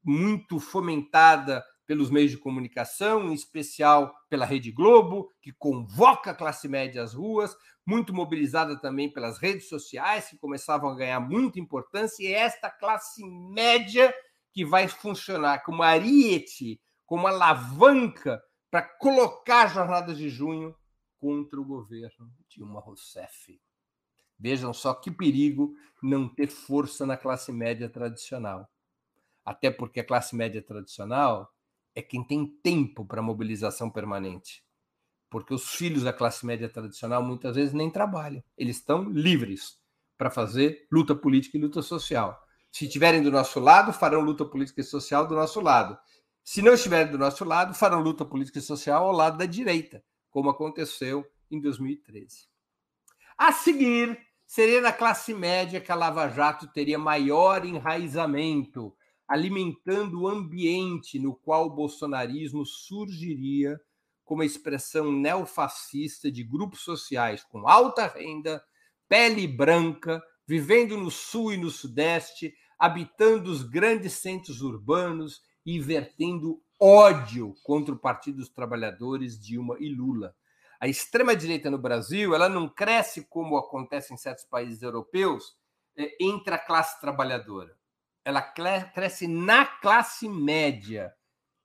muito fomentada pelos meios de comunicação, em especial pela Rede Globo, que convoca a classe média às ruas, muito mobilizada também pelas redes sociais, que começavam a ganhar muita importância, e é esta classe média que vai funcionar como ariete, como alavanca para colocar jornadas de junho contra o governo Dilma Rousseff. Vejam só que perigo não ter força na classe média tradicional. Até porque a classe média tradicional é quem tem tempo para mobilização permanente. Porque os filhos da classe média tradicional muitas vezes nem trabalham. Eles estão livres para fazer luta política e luta social. Se estiverem do nosso lado, farão luta política e social do nosso lado. Se não estiverem do nosso lado, farão luta política e social ao lado da direita, como aconteceu em 2013. A seguir, seria na classe média que a Lava Jato teria maior enraizamento, alimentando o ambiente no qual o bolsonarismo surgiria como expressão neofascista de grupos sociais com alta renda, pele branca, vivendo no sul e no sudeste, habitando os grandes centros urbanos e vertendo ódio contra o Partido dos Trabalhadores, Dilma e Lula. A extrema-direita no Brasil ela não cresce como acontece em certos países europeus é, entre a classe trabalhadora ela cresce na classe média.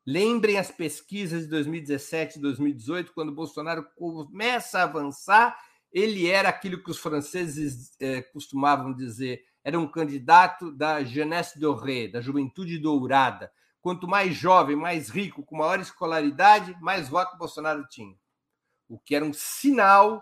Lembrem as pesquisas de 2017 e 2018, quando Bolsonaro começa a avançar, ele era aquilo que os franceses eh, costumavam dizer, era um candidato da jeunesse dorée, da juventude dourada. Quanto mais jovem, mais rico, com maior escolaridade, mais voto Bolsonaro tinha. O que era um sinal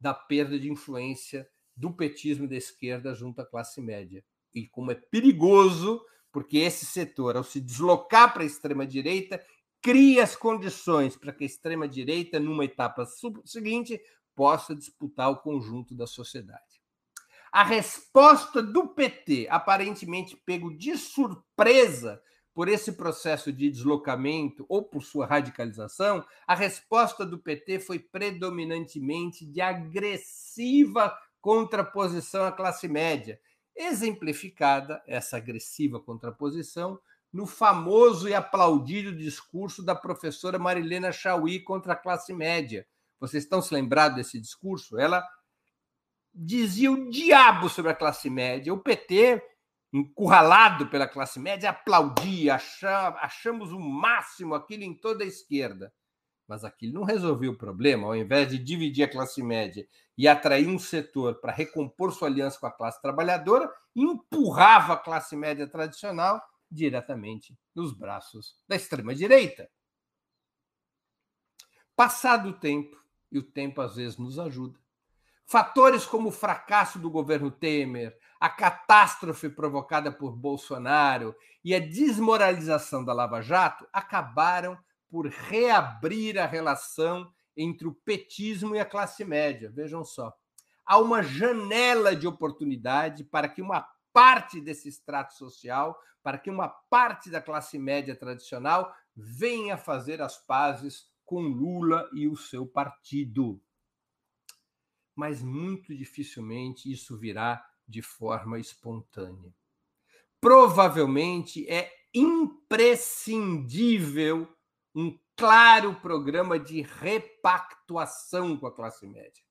da perda de influência do petismo da esquerda junto à classe média e como é perigoso, porque esse setor, ao se deslocar para a extrema-direita, cria as condições para que a extrema-direita, numa etapa seguinte, possa disputar o conjunto da sociedade. A resposta do PT, aparentemente pego de surpresa por esse processo de deslocamento ou por sua radicalização, a resposta do PT foi predominantemente de agressiva contraposição à classe média, exemplificada essa agressiva contraposição no famoso e aplaudido discurso da professora Marilena Chauí contra a classe média. Vocês estão se lembrados desse discurso? Ela dizia o diabo sobre a classe média. O PT, encurralado pela classe média, aplaudia, achamos o máximo aquilo em toda a esquerda. Mas aquilo não resolveu o problema. Ao invés de dividir a classe média e atrair um setor para recompor sua aliança com a classe trabalhadora, empurrava a classe média tradicional diretamente nos braços da extrema-direita. Passado o tempo, e o tempo às vezes nos ajuda, fatores como o fracasso do governo Temer, a catástrofe provocada por Bolsonaro e a desmoralização da Lava Jato acabaram por reabrir a relação entre o petismo e a classe média. Vejam só. Há uma janela de oportunidade para que uma parte desse extrato social, para que uma parte da classe média tradicional venha fazer as pazes com Lula e o seu partido. Mas muito dificilmente isso virá de forma espontânea. Provavelmente é imprescindível um claro programa de repactuação com a classe média,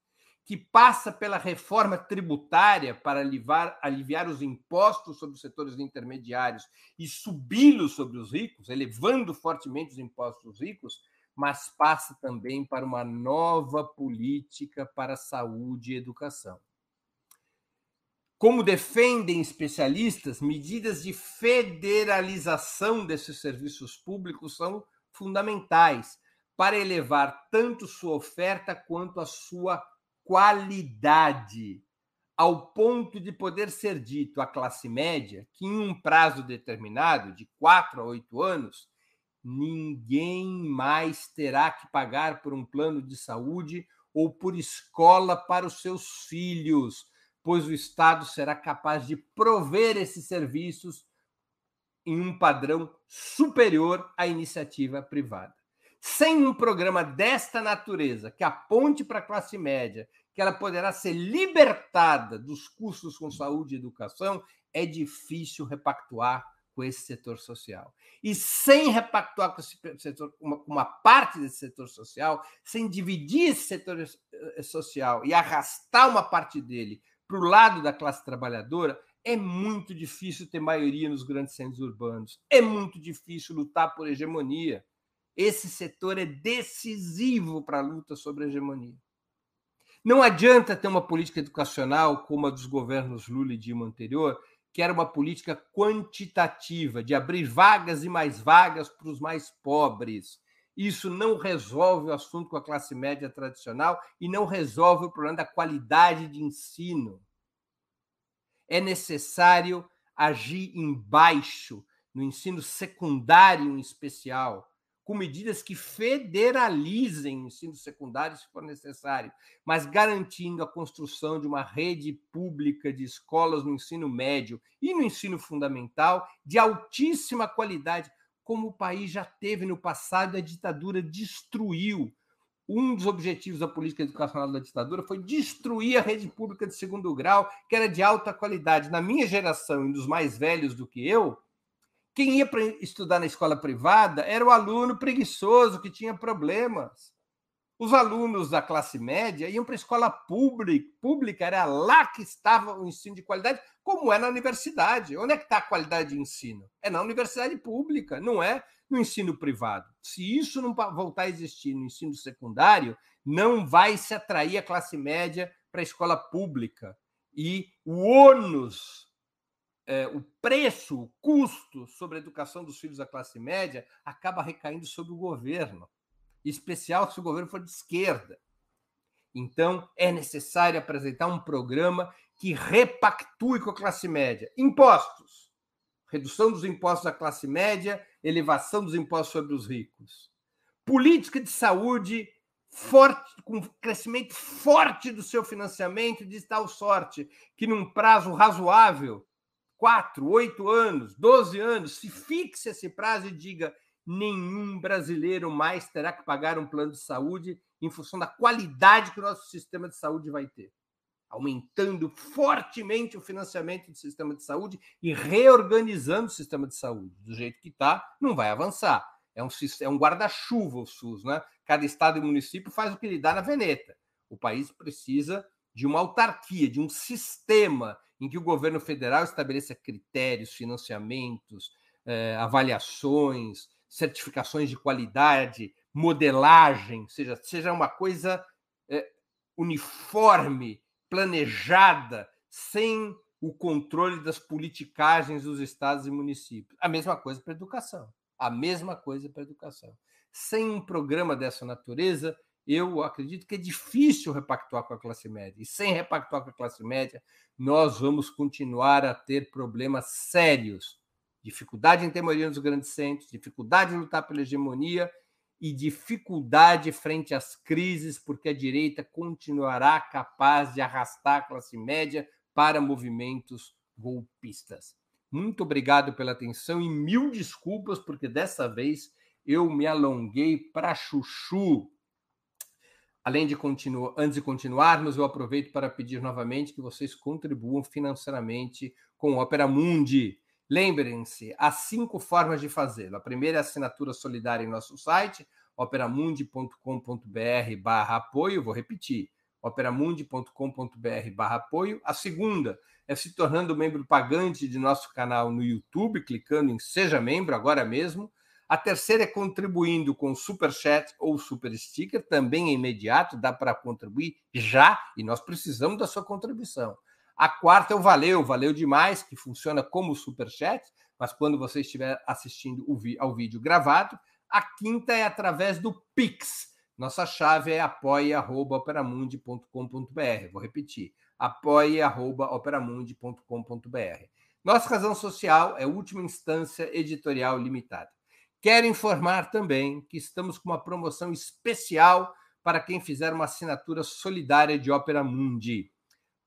que passa pela reforma tributária para aliviar, aliviar os impostos sobre os setores intermediários e subi-los sobre os ricos, elevando fortemente os impostos dos ricos, mas passa também para uma nova política para saúde e educação. Como defendem especialistas, medidas de federalização desses serviços públicos são fundamentais para elevar tanto sua oferta quanto a sua qualidade, ao ponto de poder ser dito à classe média que, em um prazo determinado, de quatro a oito anos, ninguém mais terá que pagar por um plano de saúde ou por escola para os seus filhos pois o Estado será capaz de prover esses serviços em um padrão superior à iniciativa privada. Sem um programa desta natureza que aponte para a classe média que ela poderá ser libertada dos custos com saúde e educação, é difícil repactuar com esse setor social. E sem repactuar com esse setor, uma, uma parte desse setor social, sem dividir esse setor eh, social e arrastar uma parte dele para o lado da classe trabalhadora, é muito difícil ter maioria nos grandes centros urbanos. É muito difícil lutar por hegemonia. Esse setor é decisivo para a luta sobre a hegemonia. Não adianta ter uma política educacional como a dos governos Lula e Dilma anterior, que era uma política quantitativa, de abrir vagas e mais vagas para os mais pobres. Isso não resolve o assunto com a classe média tradicional e não resolve o problema da qualidade de ensino. É necessário agir embaixo, no ensino secundário em especial, com medidas que federalizem o ensino secundário, se for necessário, mas garantindo a construção de uma rede pública de escolas no ensino médio e no ensino fundamental de altíssima qualidade, como o país já teve no passado, a ditadura destruiu. Um dos objetivos da política educacional da ditadura foi destruir a rede pública de segundo grau, que era de alta qualidade. Na minha geração e dos mais velhos do que eu, quem ia para estudar na escola privada era o aluno preguiçoso que tinha problemas. Os alunos da classe média iam para a escola pública, pública, era lá que estava o ensino de qualidade, como é na universidade. Onde é que está a qualidade de ensino? É na universidade pública, não é no ensino privado. Se isso não voltar a existir no ensino secundário, não vai se atrair a classe média para a escola pública. E o ônus, é, o preço, o custo sobre a educação dos filhos da classe média acaba recaindo sobre o governo especial se o governo for de esquerda. Então, é necessário apresentar um programa que repactue com a classe média. Impostos. Redução dos impostos da classe média, elevação dos impostos sobre os ricos. Política de saúde forte, com crescimento forte do seu financiamento, de tal sorte que, num prazo razoável, quatro, oito anos, doze anos, se fixe esse prazo e diga: nenhum brasileiro mais terá que pagar um plano de saúde em função da qualidade que o nosso sistema de saúde vai ter. Aumentando fortemente o financiamento do sistema de saúde e reorganizando o sistema de saúde. Do jeito que está, não vai avançar. É um, é um guarda-chuva o SUS, né? Cada estado e município faz o que lhe dá na veneta. O país precisa de uma autarquia, de um sistema em que o governo federal estabeleça critérios, financiamentos, eh, avaliações, certificações de qualidade, modelagem, seja, seja uma coisa é, uniforme, planejada, sem o controle das politicagens dos estados e municípios. A mesma coisa para a educação. A mesma coisa para a educação. Sem um programa dessa natureza, eu acredito que é difícil repactuar com a classe média. E sem repactuar com a classe média, nós vamos continuar a ter problemas sérios dificuldade em ter maioria nos grandes centros, dificuldade em lutar pela hegemonia e dificuldade frente às crises, porque a direita continuará capaz de arrastar a classe média para movimentos golpistas. Muito obrigado pela atenção e mil desculpas, porque dessa vez eu me alonguei para chuchu. Além de continuar, antes de continuarmos, eu aproveito para pedir novamente que vocês contribuam financeiramente com o Opera Mundi. Lembrem-se, há cinco formas de fazê-lo. A primeira é a assinatura solidária em nosso site, operamundi.com.br barra apoio. Vou repetir, operamundi.com.br barra apoio. A segunda é se tornando membro pagante de nosso canal no YouTube, clicando em Seja Membro agora mesmo. A terceira é contribuindo com super chat ou super sticker, também é imediato, dá para contribuir já e nós precisamos da sua contribuição. A quarta é o valeu, valeu demais, que funciona como super chat, mas quando você estiver assistindo ao vídeo gravado. A quinta é através do Pix. Nossa chave é apoia.operamundi.com.br. Vou repetir: apoia.operamundi.com.br. Nossa razão social é última instância editorial limitada. Quero informar também que estamos com uma promoção especial para quem fizer uma assinatura solidária de Opera Mundi.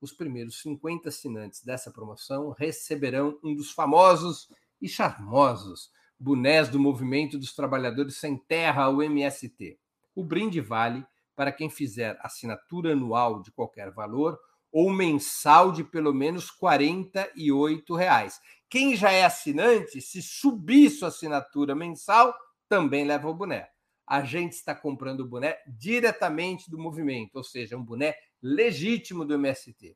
Os primeiros 50 assinantes dessa promoção receberão um dos famosos e charmosos bonés do Movimento dos Trabalhadores Sem Terra, o MST. O brinde vale para quem fizer assinatura anual de qualquer valor ou mensal de pelo menos 48 reais. Quem já é assinante, se subir sua assinatura mensal, também leva o boné. A gente está comprando o boné diretamente do movimento, ou seja, um boné legítimo do MST.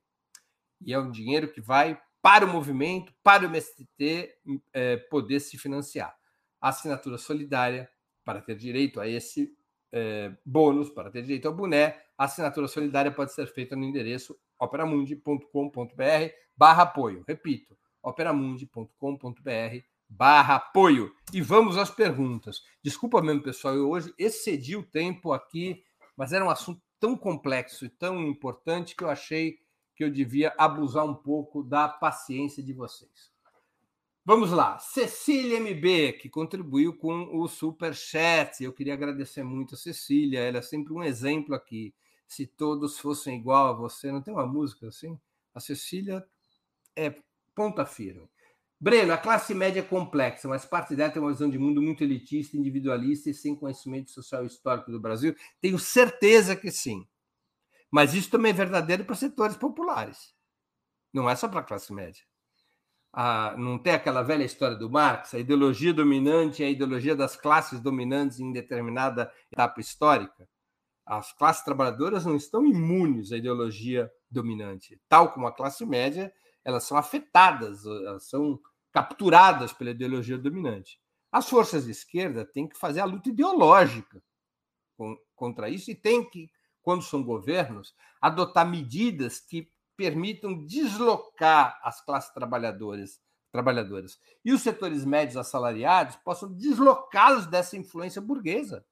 E é um dinheiro que vai para o movimento, para o MST é, poder se financiar. Assinatura solidária, para ter direito a esse é, bônus, para ter direito ao boné, a assinatura solidária pode ser feita no endereço operamundi.com.br barra apoio. Repito, operamundi.com.br barra apoio. E vamos às perguntas. Desculpa mesmo, pessoal, eu hoje excedi o tempo aqui, mas era um assunto tão complexo e tão importante que eu achei que eu devia abusar um pouco da paciência de vocês. Vamos lá. Cecília MB, que contribuiu com o Super Chat. Eu queria agradecer muito a Cecília, ela é sempre um exemplo aqui. Se todos fossem igual a você, não tem uma música assim? A Cecília é ponta firme. Breno, a classe média é complexa, mas parte dela tem uma visão de mundo muito elitista, individualista e sem conhecimento social e histórico do Brasil. Tenho certeza que sim. Mas isso também é verdadeiro para setores populares. Não é só para a classe média. Ah, não tem aquela velha história do Marx, a ideologia dominante é a ideologia das classes dominantes em determinada etapa histórica. As classes trabalhadoras não estão imunes à ideologia dominante. Tal como a classe média, elas são afetadas, elas são capturadas pela ideologia dominante. As forças de esquerda têm que fazer a luta ideológica contra isso e têm que, quando são governos, adotar medidas que permitam deslocar as classes trabalhadoras, trabalhadoras e os setores médios assalariados possam deslocá-los dessa influência burguesa.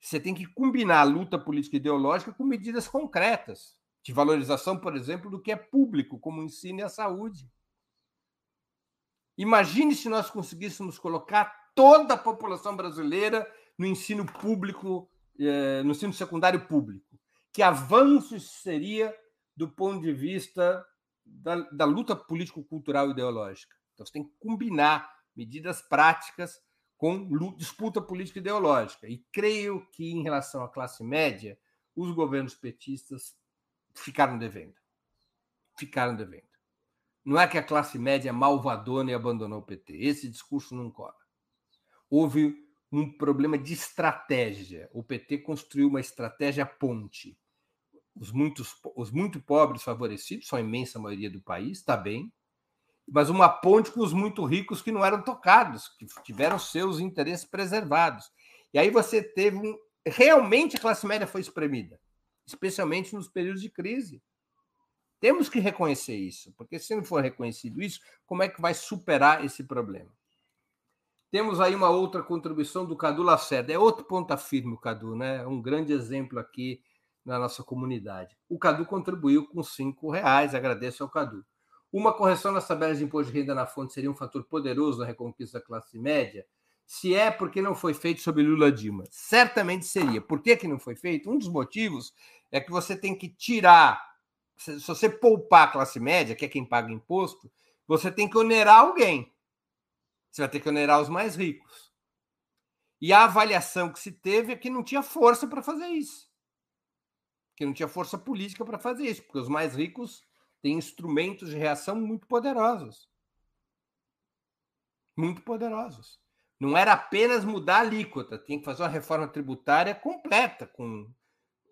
Você tem que combinar a luta política e ideológica com medidas concretas de valorização, por exemplo, do que é público, como o ensino e a saúde. Imagine se nós conseguíssemos colocar toda a população brasileira no ensino público, eh, no ensino secundário público. Que avanço isso seria do ponto de vista da, da luta político-cultural e ideológica? Então, você tem que combinar medidas práticas com disputa política ideológica. E creio que, em relação à classe média, os governos petistas ficaram devendo. Ficaram devendo. Não é que a classe média é malvadona e abandonou o PT. Esse discurso não cola. Houve um problema de estratégia. O PT construiu uma estratégia ponte. Os, muitos, os muito pobres favorecidos, são a imensa maioria do país, está bem, mas uma ponte com os muito ricos que não eram tocados, que tiveram seus interesses preservados. E aí você teve um. Realmente a classe média foi espremida especialmente nos períodos de crise. Temos que reconhecer isso, porque se não for reconhecido isso, como é que vai superar esse problema? Temos aí uma outra contribuição do Cadu Lacerda. É outro ponta firme o Cadu, né? É um grande exemplo aqui na nossa comunidade. O Cadu contribuiu com cinco reais, agradeço ao Cadu. Uma correção nas tabelas de imposto de renda na fonte seria um fator poderoso na reconquista da classe média? Se é porque não foi feito sob Lula Dilma. Certamente seria. Por que, que não foi feito? Um dos motivos é que você tem que tirar. Se você poupar a classe média, que é quem paga imposto, você tem que onerar alguém. Você vai ter que onerar os mais ricos. E a avaliação que se teve é que não tinha força para fazer isso. Que não tinha força política para fazer isso, porque os mais ricos têm instrumentos de reação muito poderosos. Muito poderosos. Não era apenas mudar a alíquota, tinha que fazer uma reforma tributária completa, com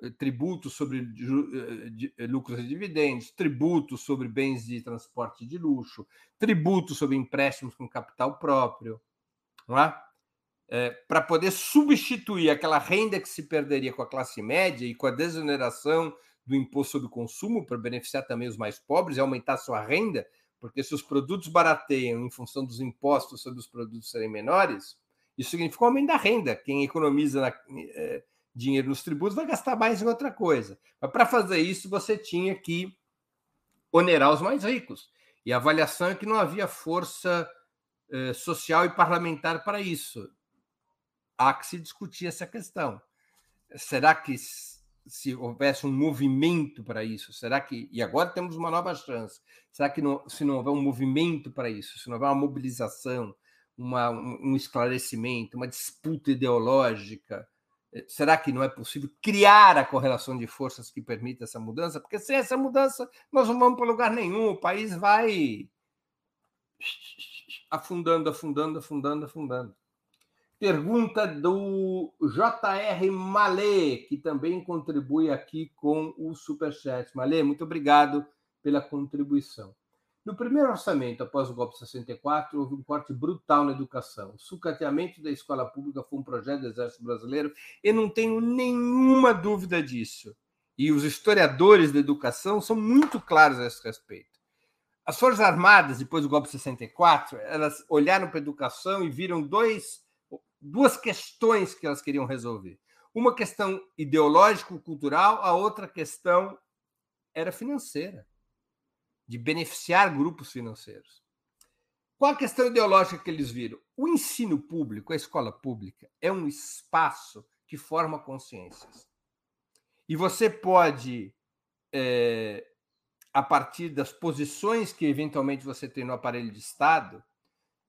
eh, tributos sobre eh, eh, lucros e dividendos, tributos sobre bens de transporte de luxo, tributos sobre empréstimos com capital próprio. É? é, para poder substituir aquela renda que se perderia com a classe média e com a desoneração do imposto sobre consumo para beneficiar também os mais pobres e aumentar sua renda, porque se os produtos barateiam em função dos impostos sobre os produtos serem menores, isso significa um aumento da renda. Quem economiza na, é, dinheiro nos tributos vai gastar mais em outra coisa. Mas para fazer isso, você tinha que onerar os mais ricos. E a avaliação é que não havia força eh, social e parlamentar para isso. Há que se discutir essa questão. Será que se houvesse um movimento para isso, será que e agora temos uma nova chance? Será que não, se não houver um movimento para isso, se não houver uma mobilização, uma, um esclarecimento, uma disputa ideológica, eh, será que não é possível criar a correlação de forças que permita essa mudança? Porque sem essa mudança nós não vamos para lugar nenhum, o país vai afundando, afundando, afundando, afundando. Pergunta do JR Malê, que também contribui aqui com o Superchat. Malê, muito obrigado pela contribuição. No primeiro orçamento, após o golpe de 64, houve um corte brutal na educação. O sucateamento da escola pública foi um projeto do Exército Brasileiro, e não tenho nenhuma dúvida disso. E os historiadores da educação são muito claros a esse respeito. As Forças Armadas, depois do golpe de 64, elas olharam para a educação e viram dois duas questões que elas queriam resolver. Uma questão ideológico-cultural, a outra questão era financeira, de beneficiar grupos financeiros. Qual a questão ideológica que eles viram? O ensino público, a escola pública, é um espaço que forma consciências. E você pode, é, a partir das posições que eventualmente você tem no aparelho de Estado,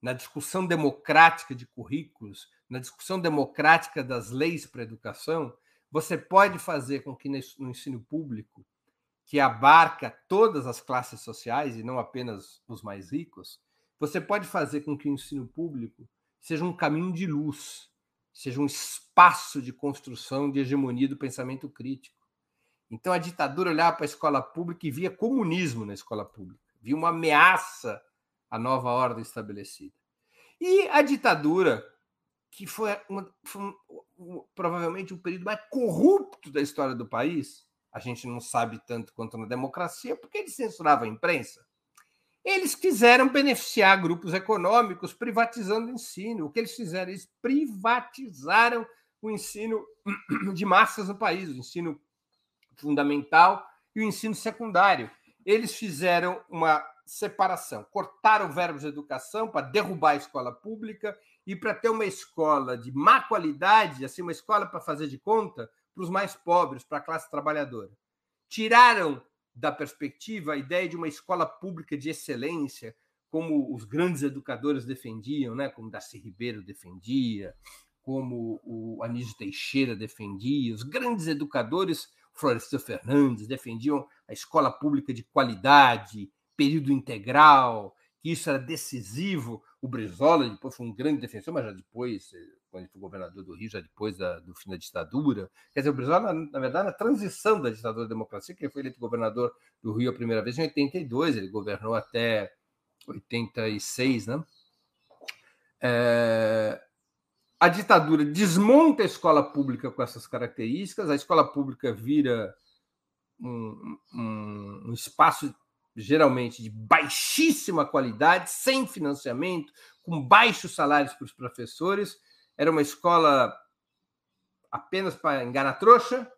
na discussão democrática de currículos, na discussão democrática das leis para a educação, você pode fazer com que no ensino público, que abarca todas as classes sociais e não apenas os mais ricos, você pode fazer com que o ensino público seja um caminho de luz, seja um espaço de construção de hegemonia do pensamento crítico. Então a ditadura olhava para a escola pública e via comunismo na escola pública, via uma ameaça à nova ordem estabelecida. E a ditadura, que foi, uma, foi um, um, provavelmente o período mais corrupto da história do país. A gente não sabe tanto quanto na democracia, porque eles censuravam a imprensa. Eles quiseram beneficiar grupos econômicos privatizando o ensino. O que eles fizeram? Eles privatizaram o ensino de massas no país, o ensino fundamental e o ensino secundário. Eles fizeram uma separação, cortaram verbos de educação para derrubar a escola pública e para ter uma escola de má qualidade, assim, uma escola para fazer de conta para os mais pobres, para a classe trabalhadora. Tiraram da perspectiva a ideia de uma escola pública de excelência, como os grandes educadores defendiam, né? como Darcy Ribeiro defendia, como o Anísio Teixeira defendia, os grandes educadores, Florestan Fernandes, defendiam a escola pública de qualidade, período integral, que isso era decisivo. O Brizola depois foi um grande defensor, mas já depois, eh, quando ele foi governador do Rio, já depois da, do fim da ditadura. Quer dizer, o Brizola, na verdade, na transição da ditadura à democracia, que ele foi eleito governador do Rio a primeira vez em 82, ele governou até 86, né? É, a ditadura desmonta a escola pública com essas características, a escola pública vira um, um, um espaço geralmente de baixíssima qualidade, sem financiamento, com baixos salários para os professores. Era uma escola apenas para enganar trouxa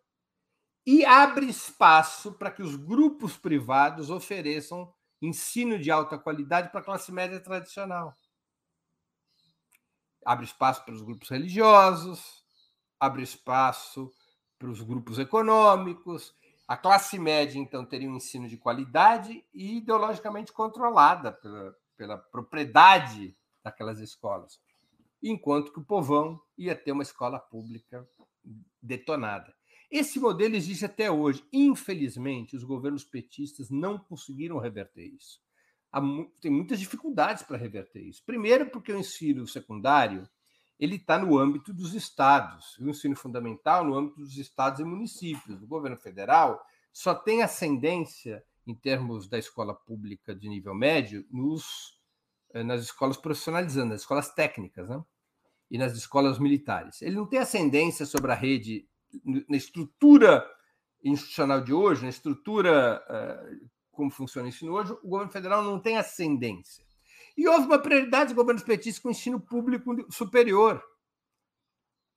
e abre espaço para que os grupos privados ofereçam ensino de alta qualidade para a classe média tradicional. Abre espaço para os grupos religiosos, abre espaço para os grupos econômicos, a classe média, então, teria um ensino de qualidade e ideologicamente controlada pela, pela propriedade daquelas escolas, enquanto que o povão ia ter uma escola pública detonada. Esse modelo existe até hoje. Infelizmente, os governos petistas não conseguiram reverter isso. Há, tem muitas dificuldades para reverter isso. Primeiro, porque o ensino secundário ele está no âmbito dos estados, o ensino fundamental no âmbito dos estados e municípios. O governo federal só tem ascendência em termos da escola pública de nível médio nos, eh, nas escolas profissionalizantes, nas escolas técnicas. Né? e nas escolas militares. Ele não tem ascendência sobre a rede, na estrutura institucional de hoje, na estrutura uh, como funciona o ensino hoje, o governo federal não tem ascendência. E houve uma prioridade do governo petista com ensino público superior,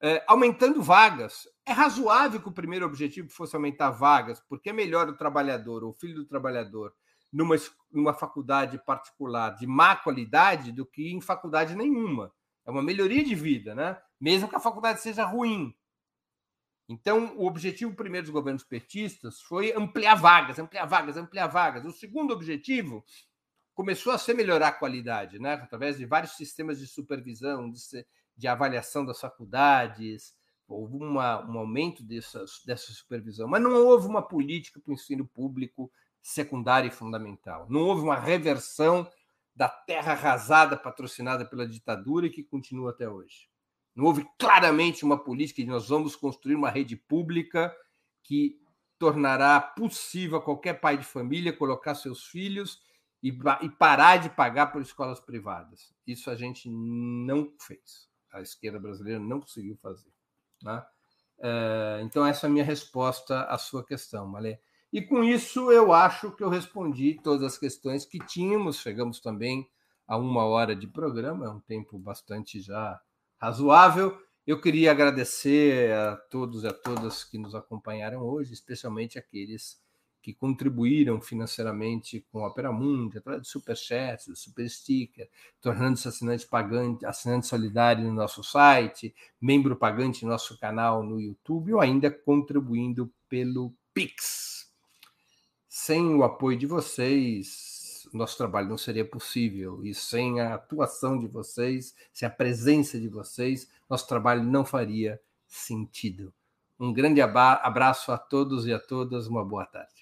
é, aumentando vagas. É razoável que o primeiro objetivo fosse aumentar vagas, porque é melhor o trabalhador, o filho do trabalhador, numa, numa faculdade particular de má qualidade do que em faculdade nenhuma. É uma melhoria de vida, né? mesmo que a faculdade seja ruim. Então, o objetivo primeiro dos governos petistas foi ampliar vagas, ampliar vagas, ampliar vagas. O segundo objetivo começou a ser melhorar a qualidade, né? através de vários sistemas de supervisão, de, de avaliação das faculdades, houve uma, um aumento dessa, dessa supervisão, mas não houve uma política para o ensino público secundário e fundamental. Não houve uma reversão da terra arrasada patrocinada pela ditadura e que continua até hoje. Não houve claramente uma política de nós vamos construir uma rede pública que tornará possível a qualquer pai de família colocar seus filhos e, e parar de pagar por escolas privadas. Isso a gente não fez. A esquerda brasileira não conseguiu fazer. Né? É, então, essa é a minha resposta à sua questão, Malê. E com isso, eu acho que eu respondi todas as questões que tínhamos. Chegamos também a uma hora de programa, é um tempo bastante já razoável. Eu queria agradecer a todos e a todas que nos acompanharam hoje, especialmente aqueles que contribuíram financeiramente com a Opera Mundi, através do Superchat, do Super Sticker, tornando-se assinante pagante, assinante solidário no nosso site, membro pagante no nosso canal no YouTube ou ainda contribuindo pelo Pix. Sem o apoio de vocês, nosso trabalho não seria possível. E sem a atuação de vocês, sem a presença de vocês, nosso trabalho não faria sentido. Um grande abraço a todos e a todas, uma boa tarde.